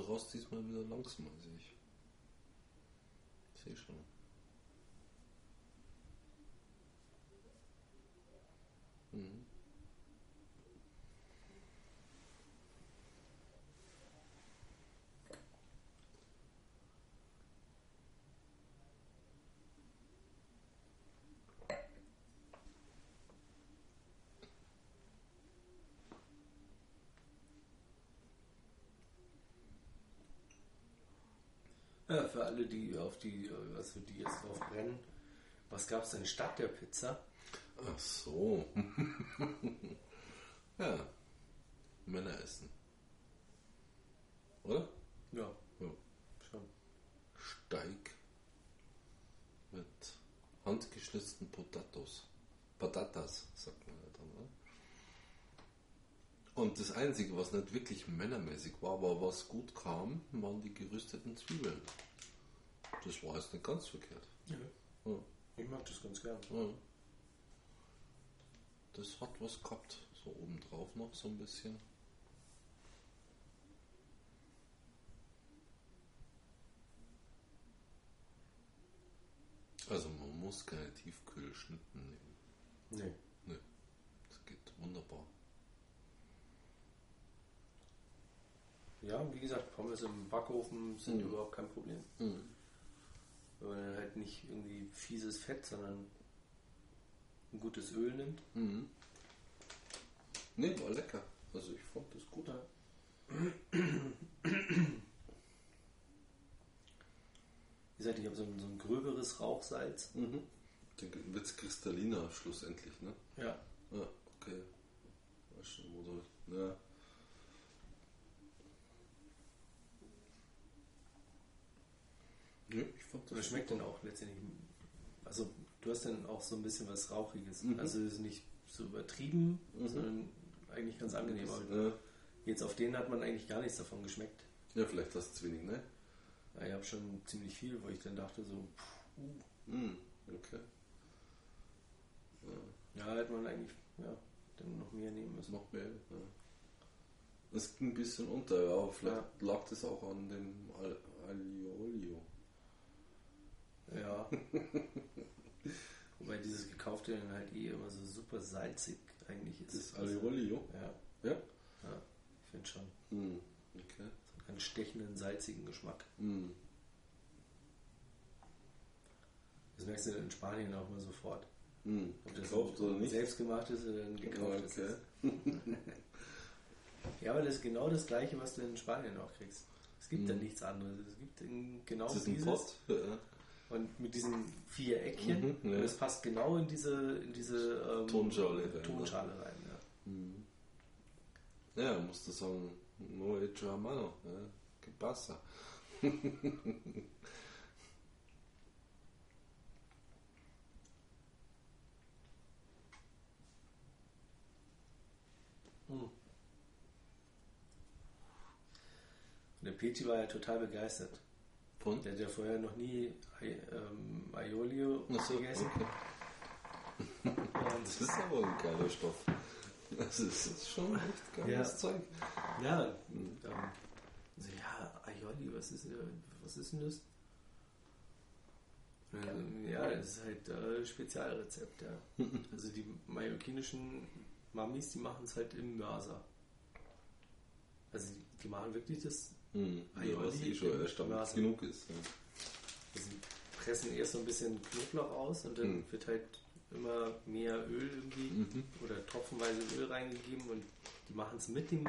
raus diesmal wieder langsamer, sehe ich. Sehe schon. Mhm. Ja, für alle, die auf die, also die jetzt drauf brennen, was gab es denn statt der Pizza? Ach so. ja. Männer essen. Oder? Ja, Ja. schon. Steig mit handgeschnitzten Potatoes. Patatas, sagt man ja dann. Ne? Und das Einzige, was nicht wirklich männermäßig war, aber was gut kam, waren die gerüsteten Zwiebeln. Das war jetzt nicht ganz verkehrt. Ja. Ja. Ich mag das ganz gern. Ja. Das hat was gehabt. So obendrauf noch so ein bisschen. Also man muss keine Tiefkühlschnitten nehmen. Nee. Ne, das geht wunderbar. Ja, wie gesagt, Pommes im Backofen sind Mhm. überhaupt kein Problem. Wenn man dann halt nicht irgendwie fieses Fett, sondern ein gutes Öl nimmt. Mhm. Ne, war lecker. Also ich fand das gut. Ja. Wie gesagt, ich habe so ein, so ein gröberes Rauchsalz. Mhm. Wird es kristalliner schlussendlich, ne? Ja. Ja, okay. Weiß schon, wo du. Ja. Ja, ich fand Und das schmeckt dann auch letztendlich. Also, du hast dann auch so ein bisschen was Rauchiges. Mhm. Also, es ist nicht so übertrieben, Mhm. sondern eigentlich ganz angenehm. Ja. jetzt auf den hat man eigentlich gar nichts davon geschmeckt. ja, vielleicht hast du zu wenig, ne? Ja, ich habe schon ziemlich viel, wo ich dann dachte, so, pff, uh, Mhm. Okay. ja, hätte man eigentlich ja, dann noch mehr nehmen müssen. Noch mehr. Ja. Es ging ein bisschen unter, ja, aber vielleicht lag das auch an dem Al Aliolio. Ja. Wobei dieses gekaufte dann halt eh immer so super salzig eigentlich ist. Das Aliolio? Ja, Ja? ja, ich finde schon. Mhm. Okay. So einen stechenden, salzigen Geschmack. Mhm. Das merkst du in Spanien auch mal sofort. Mhm. Ob das Gekauft oder nicht? selbst gemacht ist oder ein gekauftes Okay. ist. Ja, aber das ist genau das gleiche, was du in Spanien auch kriegst. Es gibt da Mhm. nichts anderes. Es gibt genau Das ist ein dieses Pott. Ja. Und mit diesen vier Eckchen. Mhm. Und das passt genau in diese, in diese ähm, Tonschale rein, Tonschale rein ja. Mhm. Ja, musst du sagen, no hecho a mano. Ja. Que pasa? Und der Peti war ja total begeistert. Von? Der hat ja vorher noch nie ähm, Aiolio Achso, gegessen. okay. Und Das ist aber ein geiler Stoff. Das ist schon echt geiles Ja. Zeug. Ja, ähm, so, ja, Aioli, was ist, äh, was ist denn das? Ähm, ja, das ist halt äh, Spezialrezept, ja. Also die mallorquinischen Mamis, die machen es halt im Mörser. Also die, die machen wirklich das, Hm. Ja, Aioli was eh schon Mörser. genug ist. Ja. also die pressen erst so ein bisschen Knoblauch aus und dann Mhm. wird halt immer mehr Öl irgendwie Mhm. oder tropfenweise Öl reingegeben und die machen es mit dem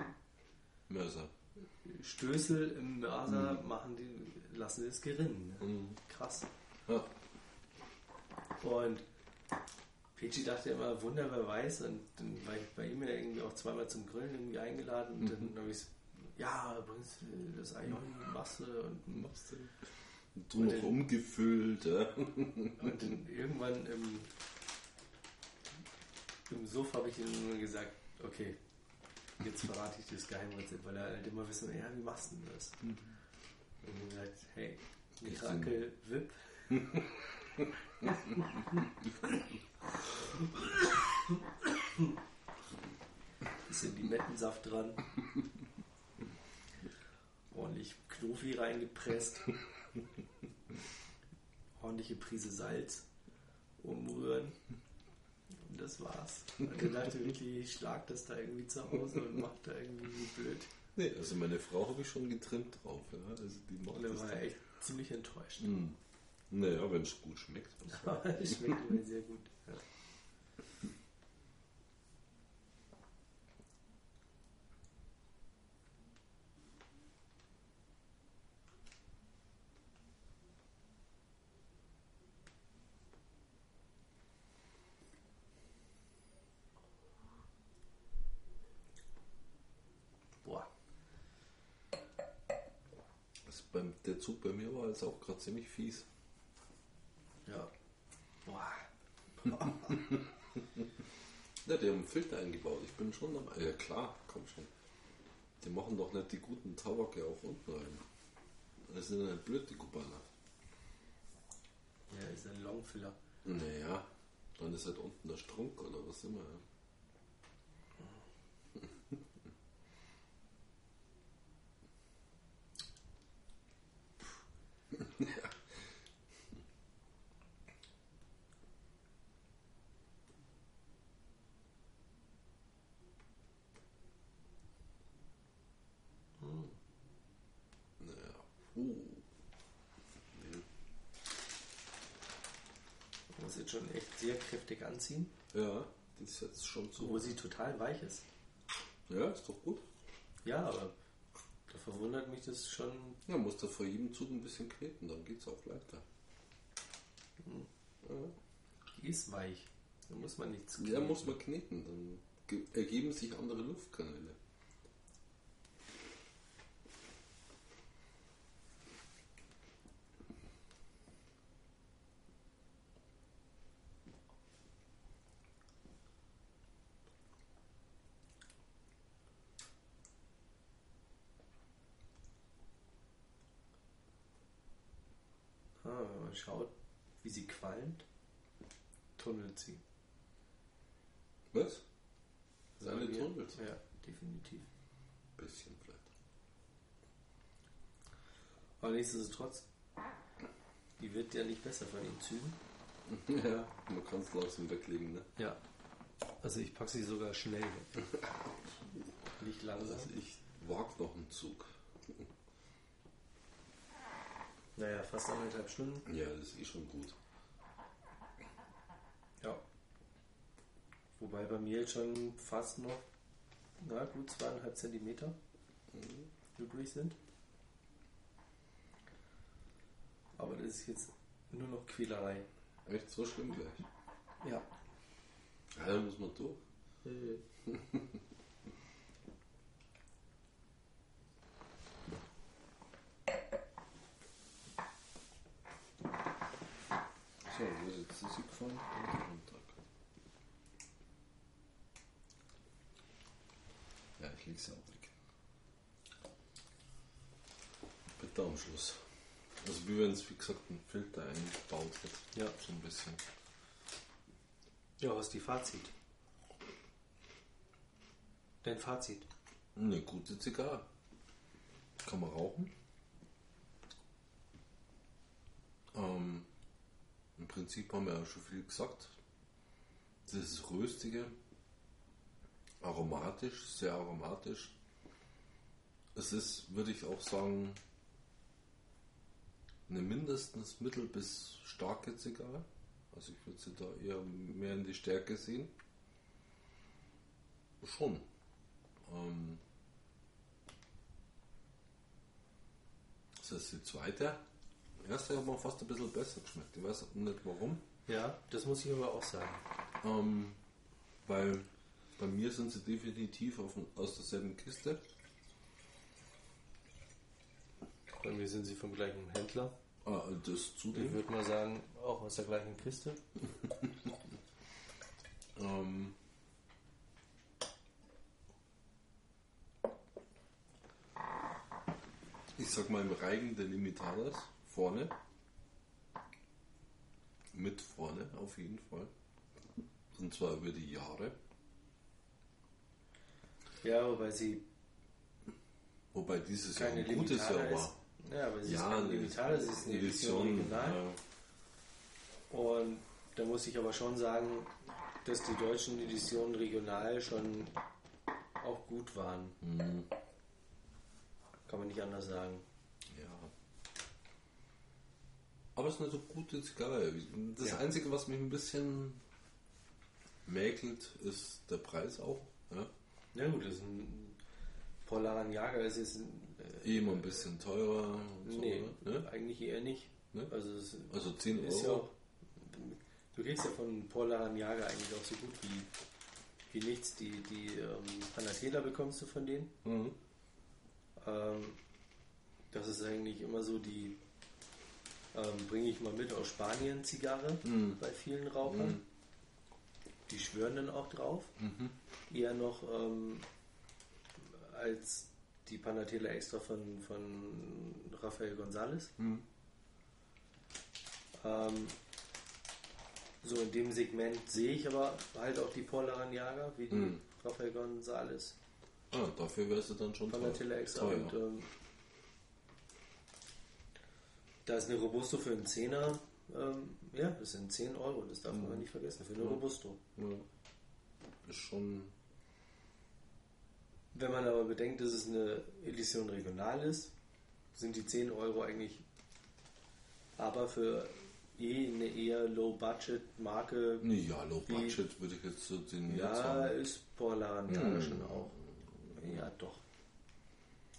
Mörser. Stößel im Mörser Mhm. machen die, lassen sie es gerinnen. Ne? Mhm. Krass. Ja. Und Peachy dachte immer, Wunder, wer weiß. Und dann war ich bei ihm ja irgendwie auch zweimal zum Grillen irgendwie eingeladen. Und Mhm. dann habe ich so, ja, bringst du das Aioli, machst du und Machst du. Und noch umgefüllt. Ja. Und dann irgendwann im, im Suff habe ich ihm gesagt, okay, jetzt verrate ich dir das Geheimrezept, weil er halt immer wissen, ja, wie machst du denn das? Und ich gesagt, hey, Mirakel Whip. Bisschen Limettensaft dran. Ordentlich Knofi reingepresst. Ordentliche Prise Salz. Umrühren. Und das war's. Und er dachte wirklich, ich schlag das da irgendwie zu Hause und mach da irgendwie wie blöd. Nee, also meine Frau habe ich schon getrimmt drauf. Ja. Also die macht Und er das war echt ziemlich enttäuscht. Hm. Naja, wenn es gut schmeckt. Es schmeckt mir sehr gut. Ja. beim, der Zug jetzt auch gerade ziemlich fies. Ja. Boah. Ja, die haben einen Filter eingebaut. Ich bin schon dabei. Ja klar, komm schon. Die machen doch nicht die guten Tabake auch unten rein. Das sind ja blöd, die Kubaner. Ja, ist ein Longfiller. Naja, dann ist halt unten der Strunk oder was immer. Ja. Naja, uh. Muss jetzt schon echt sehr kräftig anziehen, Ja, die ist jetzt schon zu. obwohl sie total weich ist. Ja, ist doch gut. Ja, aber da verwundert mich das schon. Ja, musst du vor jedem Zug ein bisschen kneten, dann geht's auch leichter. Ja, Die ist weich. Da muss man nichts ja muss man kneten, dann ge- ergeben sich andere Luftkanäle. Ah, wenn man schaut, wie sie qualmt, tunnelt sie. Was? Seine tunnelt? Ja, definitiv. Bisschen vielleicht. Aber nichtsdestotrotz, die wird ja nicht besser von den Zügen. ja, man kann es langsam weglegen, ne? Ja. Also ich packe sie sogar schnell weg. nicht langsam. Also ich wag noch einen Zug. Naja, fast anderthalb Stunden. Ja, das ist eh schon gut. Ja. Wobei bei mir jetzt schon fast noch, na gut, zweieinhalb Zentimeter übrig sind. Aber das ist jetzt nur noch Quälerei. Echt so schlimm gleich. Ja. Ja, da muss man durch. So, wo gefallen? Und runter. Ja, ich leg's ja auch weg. Bitte am Schluss. Also wie wenn es wie gesagt ein Filter eingebaut wird. Ja. So ein bisschen. Ja, was ist die Fazit? Dein Fazit? Eine gute Zigarre. Kann man rauchen. Ähm, Im Prinzip haben wir ja schon viel gesagt. Das ist röstige, aromatisch, sehr aromatisch. Es ist, würde ich auch sagen, eine mindestens mittel- bis starke Zigarre. Also ich würde sie da eher mehr in die Stärke sehen. Schon. Ähm, das ist die zweite. Erste hat mir fast ein bisschen besser geschmeckt. Ich weiß nicht warum. Ja, das muss ich aber auch sagen. Ähm, weil bei mir sind sie definitiv auf, aus derselben Kiste. Bei mir sind sie vom gleichen Händler. Ah, das Ich zudem. würde mal sagen, auch aus der gleichen Kiste. Ähm, ich sag mal im Reigen der Limitadas vorne. Mit vorne auf jeden Fall. Und zwar über die Jahre. Ja, wobei sie Wobei dieses Jahr keine ein gutes Limitada Jahr ist. war. Ja, aber sie ist Ja, keine eine Limitada, sie ist eine Edition Original. ja. Und da muss ich aber schon sagen, dass die deutschen Editionen regional schon auch gut waren. Mhm. Kann man nicht anders sagen. Ja. Aber es ist eine so gute Zigarre. Das Ja. Einzige, was mich ein bisschen mäkelt, ist der Preis auch. Ja. Ja gut, das ist ein Polaran Jager ist jetzt ein, Eh immer ein bisschen teurer. Und so, nee, ne? eigentlich eher nicht. Ne? Also, es Also 10 ist ja Euro. auch, du kriegst ja von Polaran Jager eigentlich auch so gut wie, wie nichts. Die, die ähm, Panatela bekommst du von denen. Mhm. Ähm, Das ist eigentlich immer so die, ähm, bringe ich mal mit aus Spanien Zigarre Mhm. bei vielen Rauchern. Mhm. Die schwören dann auch drauf. Mhm. Eher noch ähm, als die Panatela Extra von, von Rafael González. Mhm. Ähm, so in dem Segment sehe ich aber halt auch die Paul Aranyaga, wie die Mhm. Rafael González Ah, dafür wärst du dann schon Tele Extra. Teuer. Und, ähm, da ist eine Robusto für einen Zehner. Ähm, ja, das sind 10 Euro, das darf man Mhm. nicht vergessen, für eine Ja. Robusto. Ja. Ist schon. Wenn man aber bedenkt, dass es eine Edition regional ist, sind die 10 Euro eigentlich aber für eh eine eher Low-Budget-Marke. Ja, Low Wie- Budget würde ich jetzt so den Ja, sagen. ist Porlaranjana Mhm. schon auch. Ja, doch.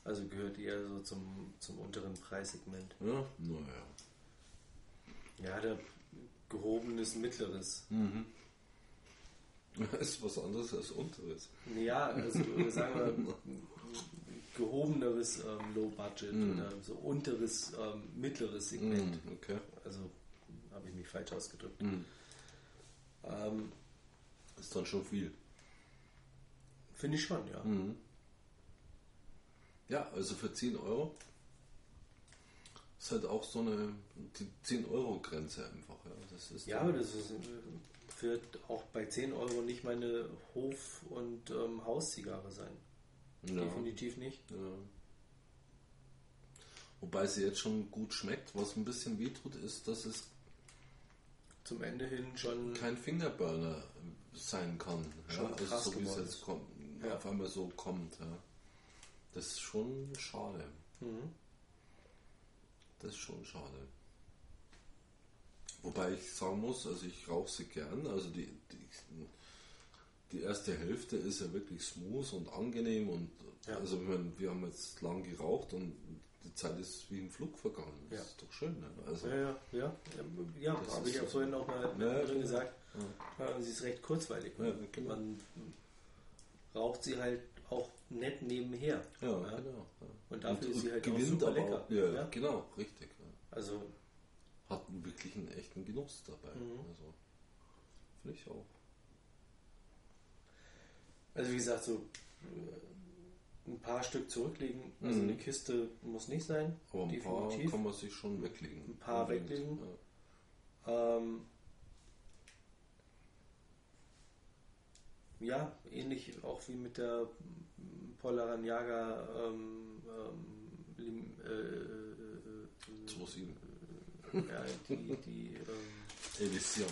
Also gehört eher so zum, zum unteren Preissegment. Ja, naja. Ja, der gehobenes Mittleres. Mhm. ist was anderes als unteres. Ja, also sagen wir gehobeneres ähm, Low Budget Mhm. oder so unteres ähm, mittleres Segment. Mhm, okay. Also habe ich mich falsch ausgedrückt. Mhm. Ähm, Ist dann schon viel. Finde ich schon, ja. Mhm. Ja, also für 10 Euro ist halt auch so eine die 10 Euro Grenze einfach. Ja, das ist Ja, aber das ist, äh, wird auch bei 10 Euro nicht meine Hof- und ähm, Hauszigarre sein. ja, Definitiv nicht. ja. Wobei sie jetzt schon gut schmeckt. Was ein bisschen wehtut, ist, dass es Zum Ende hin schon. kein Fingerburner sein kann. Ja? Also so wie es jetzt kommt, auf einmal so kommt. Ja. Das ist schon schade. Mhm. Das ist schon schade. Wobei ich sagen muss, also ich rauche sie gern. Also die, die, die erste Hälfte ist ja wirklich smooth und angenehm und Ja. also meine, wir haben jetzt lang geraucht und die Zeit ist wie im Flug vergangen. Das Ja. ist doch schön. Ne? Also, Ja, ja, ja. Ja, Das habe ich ja vorhin auch mal Ja, drin genau. gesagt. Sie ist recht kurzweilig. Ja, genau. Man raucht sie halt auch nett nebenher. ja, Ja. genau. Ja. Und dafür ist sie halt auch super lecker. Auch, ja, Ja. genau, richtig. Also, Hat wirklich einen echten Genuss dabei. Mhm. Also, finde ich auch. also wie gesagt, so äh, ein paar Stück zurücklegen. Also Mhm. eine Kiste muss nicht sein. Aber ein paar definitiv. kann man sich schon weglegen. Ein paar weglegen. Ähm, ja, ähnlich auch wie mit der Polaranjaga ähm, ähm, Lim- äh, äh, 2,7. äh, ja, die, die ähm, Edition.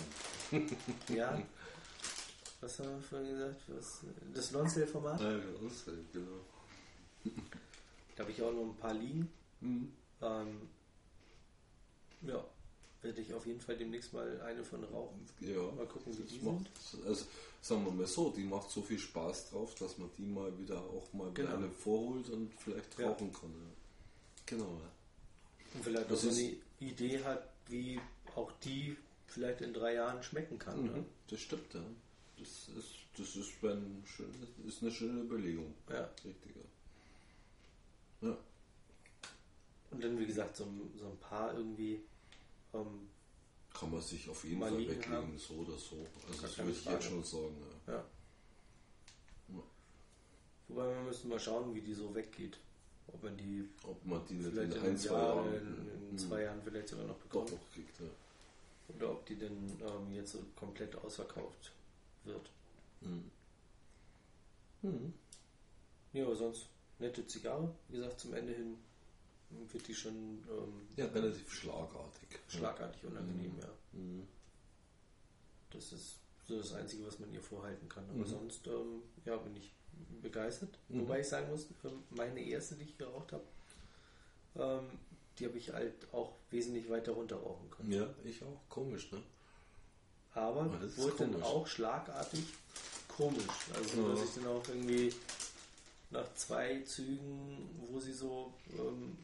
ja, was haben wir vorhin gesagt? Was, das Lonsdale-Format? Ja, halt, genau. Da habe ich auch noch ein paar liegen. Mhm. Ähm, ja, werde ich auf jeden Fall demnächst mal eine von rauchen. Ja, Mal gucken, wie die macht, also sagen wir mal so, die macht so viel Spaß drauf, dass man die mal wieder auch mal Genau. eine vorholt und vielleicht Ja. rauchen kann. Ja. Genau. Und vielleicht auch Das so ist- eine Idee hat, wie auch die vielleicht in drei Jahren schmecken kann. Ne? Mhm. Das stimmt, ja. Das ist, das ist, ein schön, ist eine schöne Überlegung. Ja. Richtig, ja. Und dann, wie gesagt, so, so ein paar irgendwie. Ähm, Kann man sich auf jeden Fall weglegen, haben. so oder so. Also das würde ich Frage. jetzt schon sagen. Ja. ja. Ja. Wobei wir müssen mal schauen, wie die so weggeht. Ob man die Ob man die vielleicht in in, ein, zwei Jahr, Jahren in, in mhm, zwei Jahren vielleicht sogar noch doch bekommt. noch kriegt. Ja. Oder ob die dann ähm, jetzt so komplett ausverkauft wird. Mhm. Mhm. Ja, aber sonst nette Zigarre. Wie gesagt, zum Ende hin wird die schon ähm, Ja, relativ schlagartig. schlagartig unangenehm, ja. Mhm. Das ist so das Einzige, was man ihr vorhalten kann. Aber Mhm. sonst ähm, ja, bin ich begeistert. Mhm. Wobei ich sagen muss, ähm, meine erste, die ich geraucht habe, ähm, die habe ich halt auch wesentlich weiter runter rauchen können. Ja, ich auch. Komisch, ne? Aber ist wurde dann auch schlagartig komisch. Also, Ja. dass ich dann auch irgendwie nach zwei Zügen, wo sie so ähm,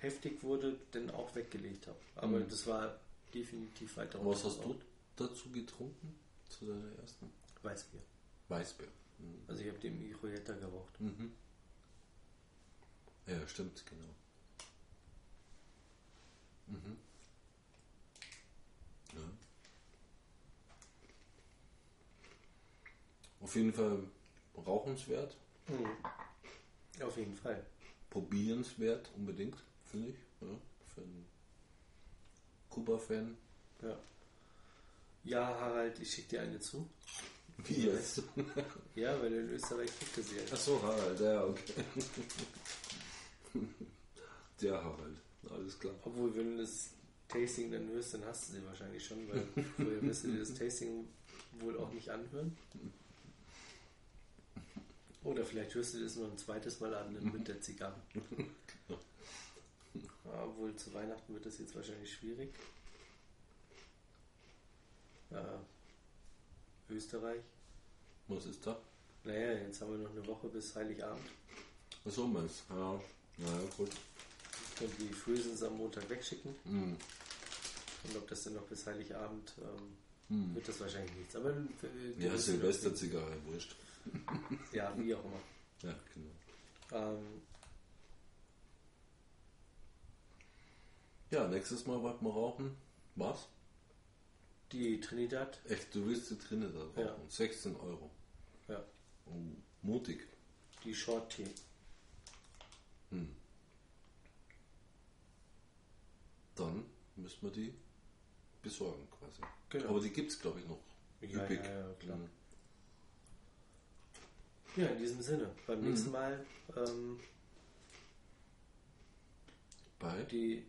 heftig wurde, dann auch weggelegt habe. Aber Mhm. das war definitiv weiter Was hast du dazu getrunken? Zu deiner ersten? Weißbier. Weißbier. Mhm. Also ich habe den Miroyetta geraucht. Mhm. Ja, stimmt, genau. Mhm. Ja. Auf jeden Fall rauchenswert, Mhm. Auf jeden Fall. probierenswert unbedingt, finde ich. Ja, für einen Kuba-Fan. Ja. Ja, Harald, ich schicke dir eine zu. Wie jetzt? Ja, weil in Österreich gibt es sie ja. Achso, Harald, ja, okay. Der Harald, alles klar. Obwohl, wenn du das Tasting dann hörst, dann hast du sie wahrscheinlich schon, weil vorher wirst du dir das Tasting wohl auch nicht anhören. Oder vielleicht hörst du das noch ein zweites Mal an mit der Zigarre. Ja, obwohl zu Weihnachten wird das jetzt wahrscheinlich schwierig. Ja, Österreich. Was ist da? Naja, jetzt haben wir noch eine Woche bis Heiligabend. Achso, meinst du? Ja, naja, gut. Und die Frühsens am Montag wegschicken. Hm. Und ob das dann noch bis Heiligabend ähm, Hm. wird das wahrscheinlich nichts. Aber äh, Ja, Silvesterzigarre, wurscht. Ja, wie auch immer. Ja, genau. Ähm, Ja, nächstes Mal wollten wir rauchen. Was? die Trinidad, Echt, du willst die Trinidad rauchen? Ja. 16 Euro. ja, Oh, mutig. die Short Tea. Hm. Dann müssen wir die besorgen quasi. Genau. Aber die gibt es, glaube ich, noch Ja, üppig. ja, ja, klar. Hm. Ja, in diesem Sinne. Beim Mhm. nächsten Mal ähm, Bei? die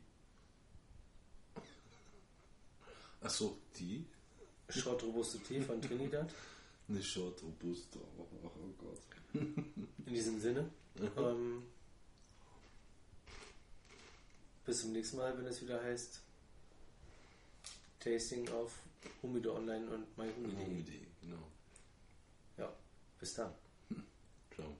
Achso, die? Short Robusto Tee von Trinidad. Eine Short Robusta. Oh, oh, Gott. In diesem Sinne. Mhm. Ähm, bis zum nächsten Mal, wenn es wieder heißt Tasting auf Humido Online und myhumi.de. Humidee, genau. Ja, bis dann. Ciao.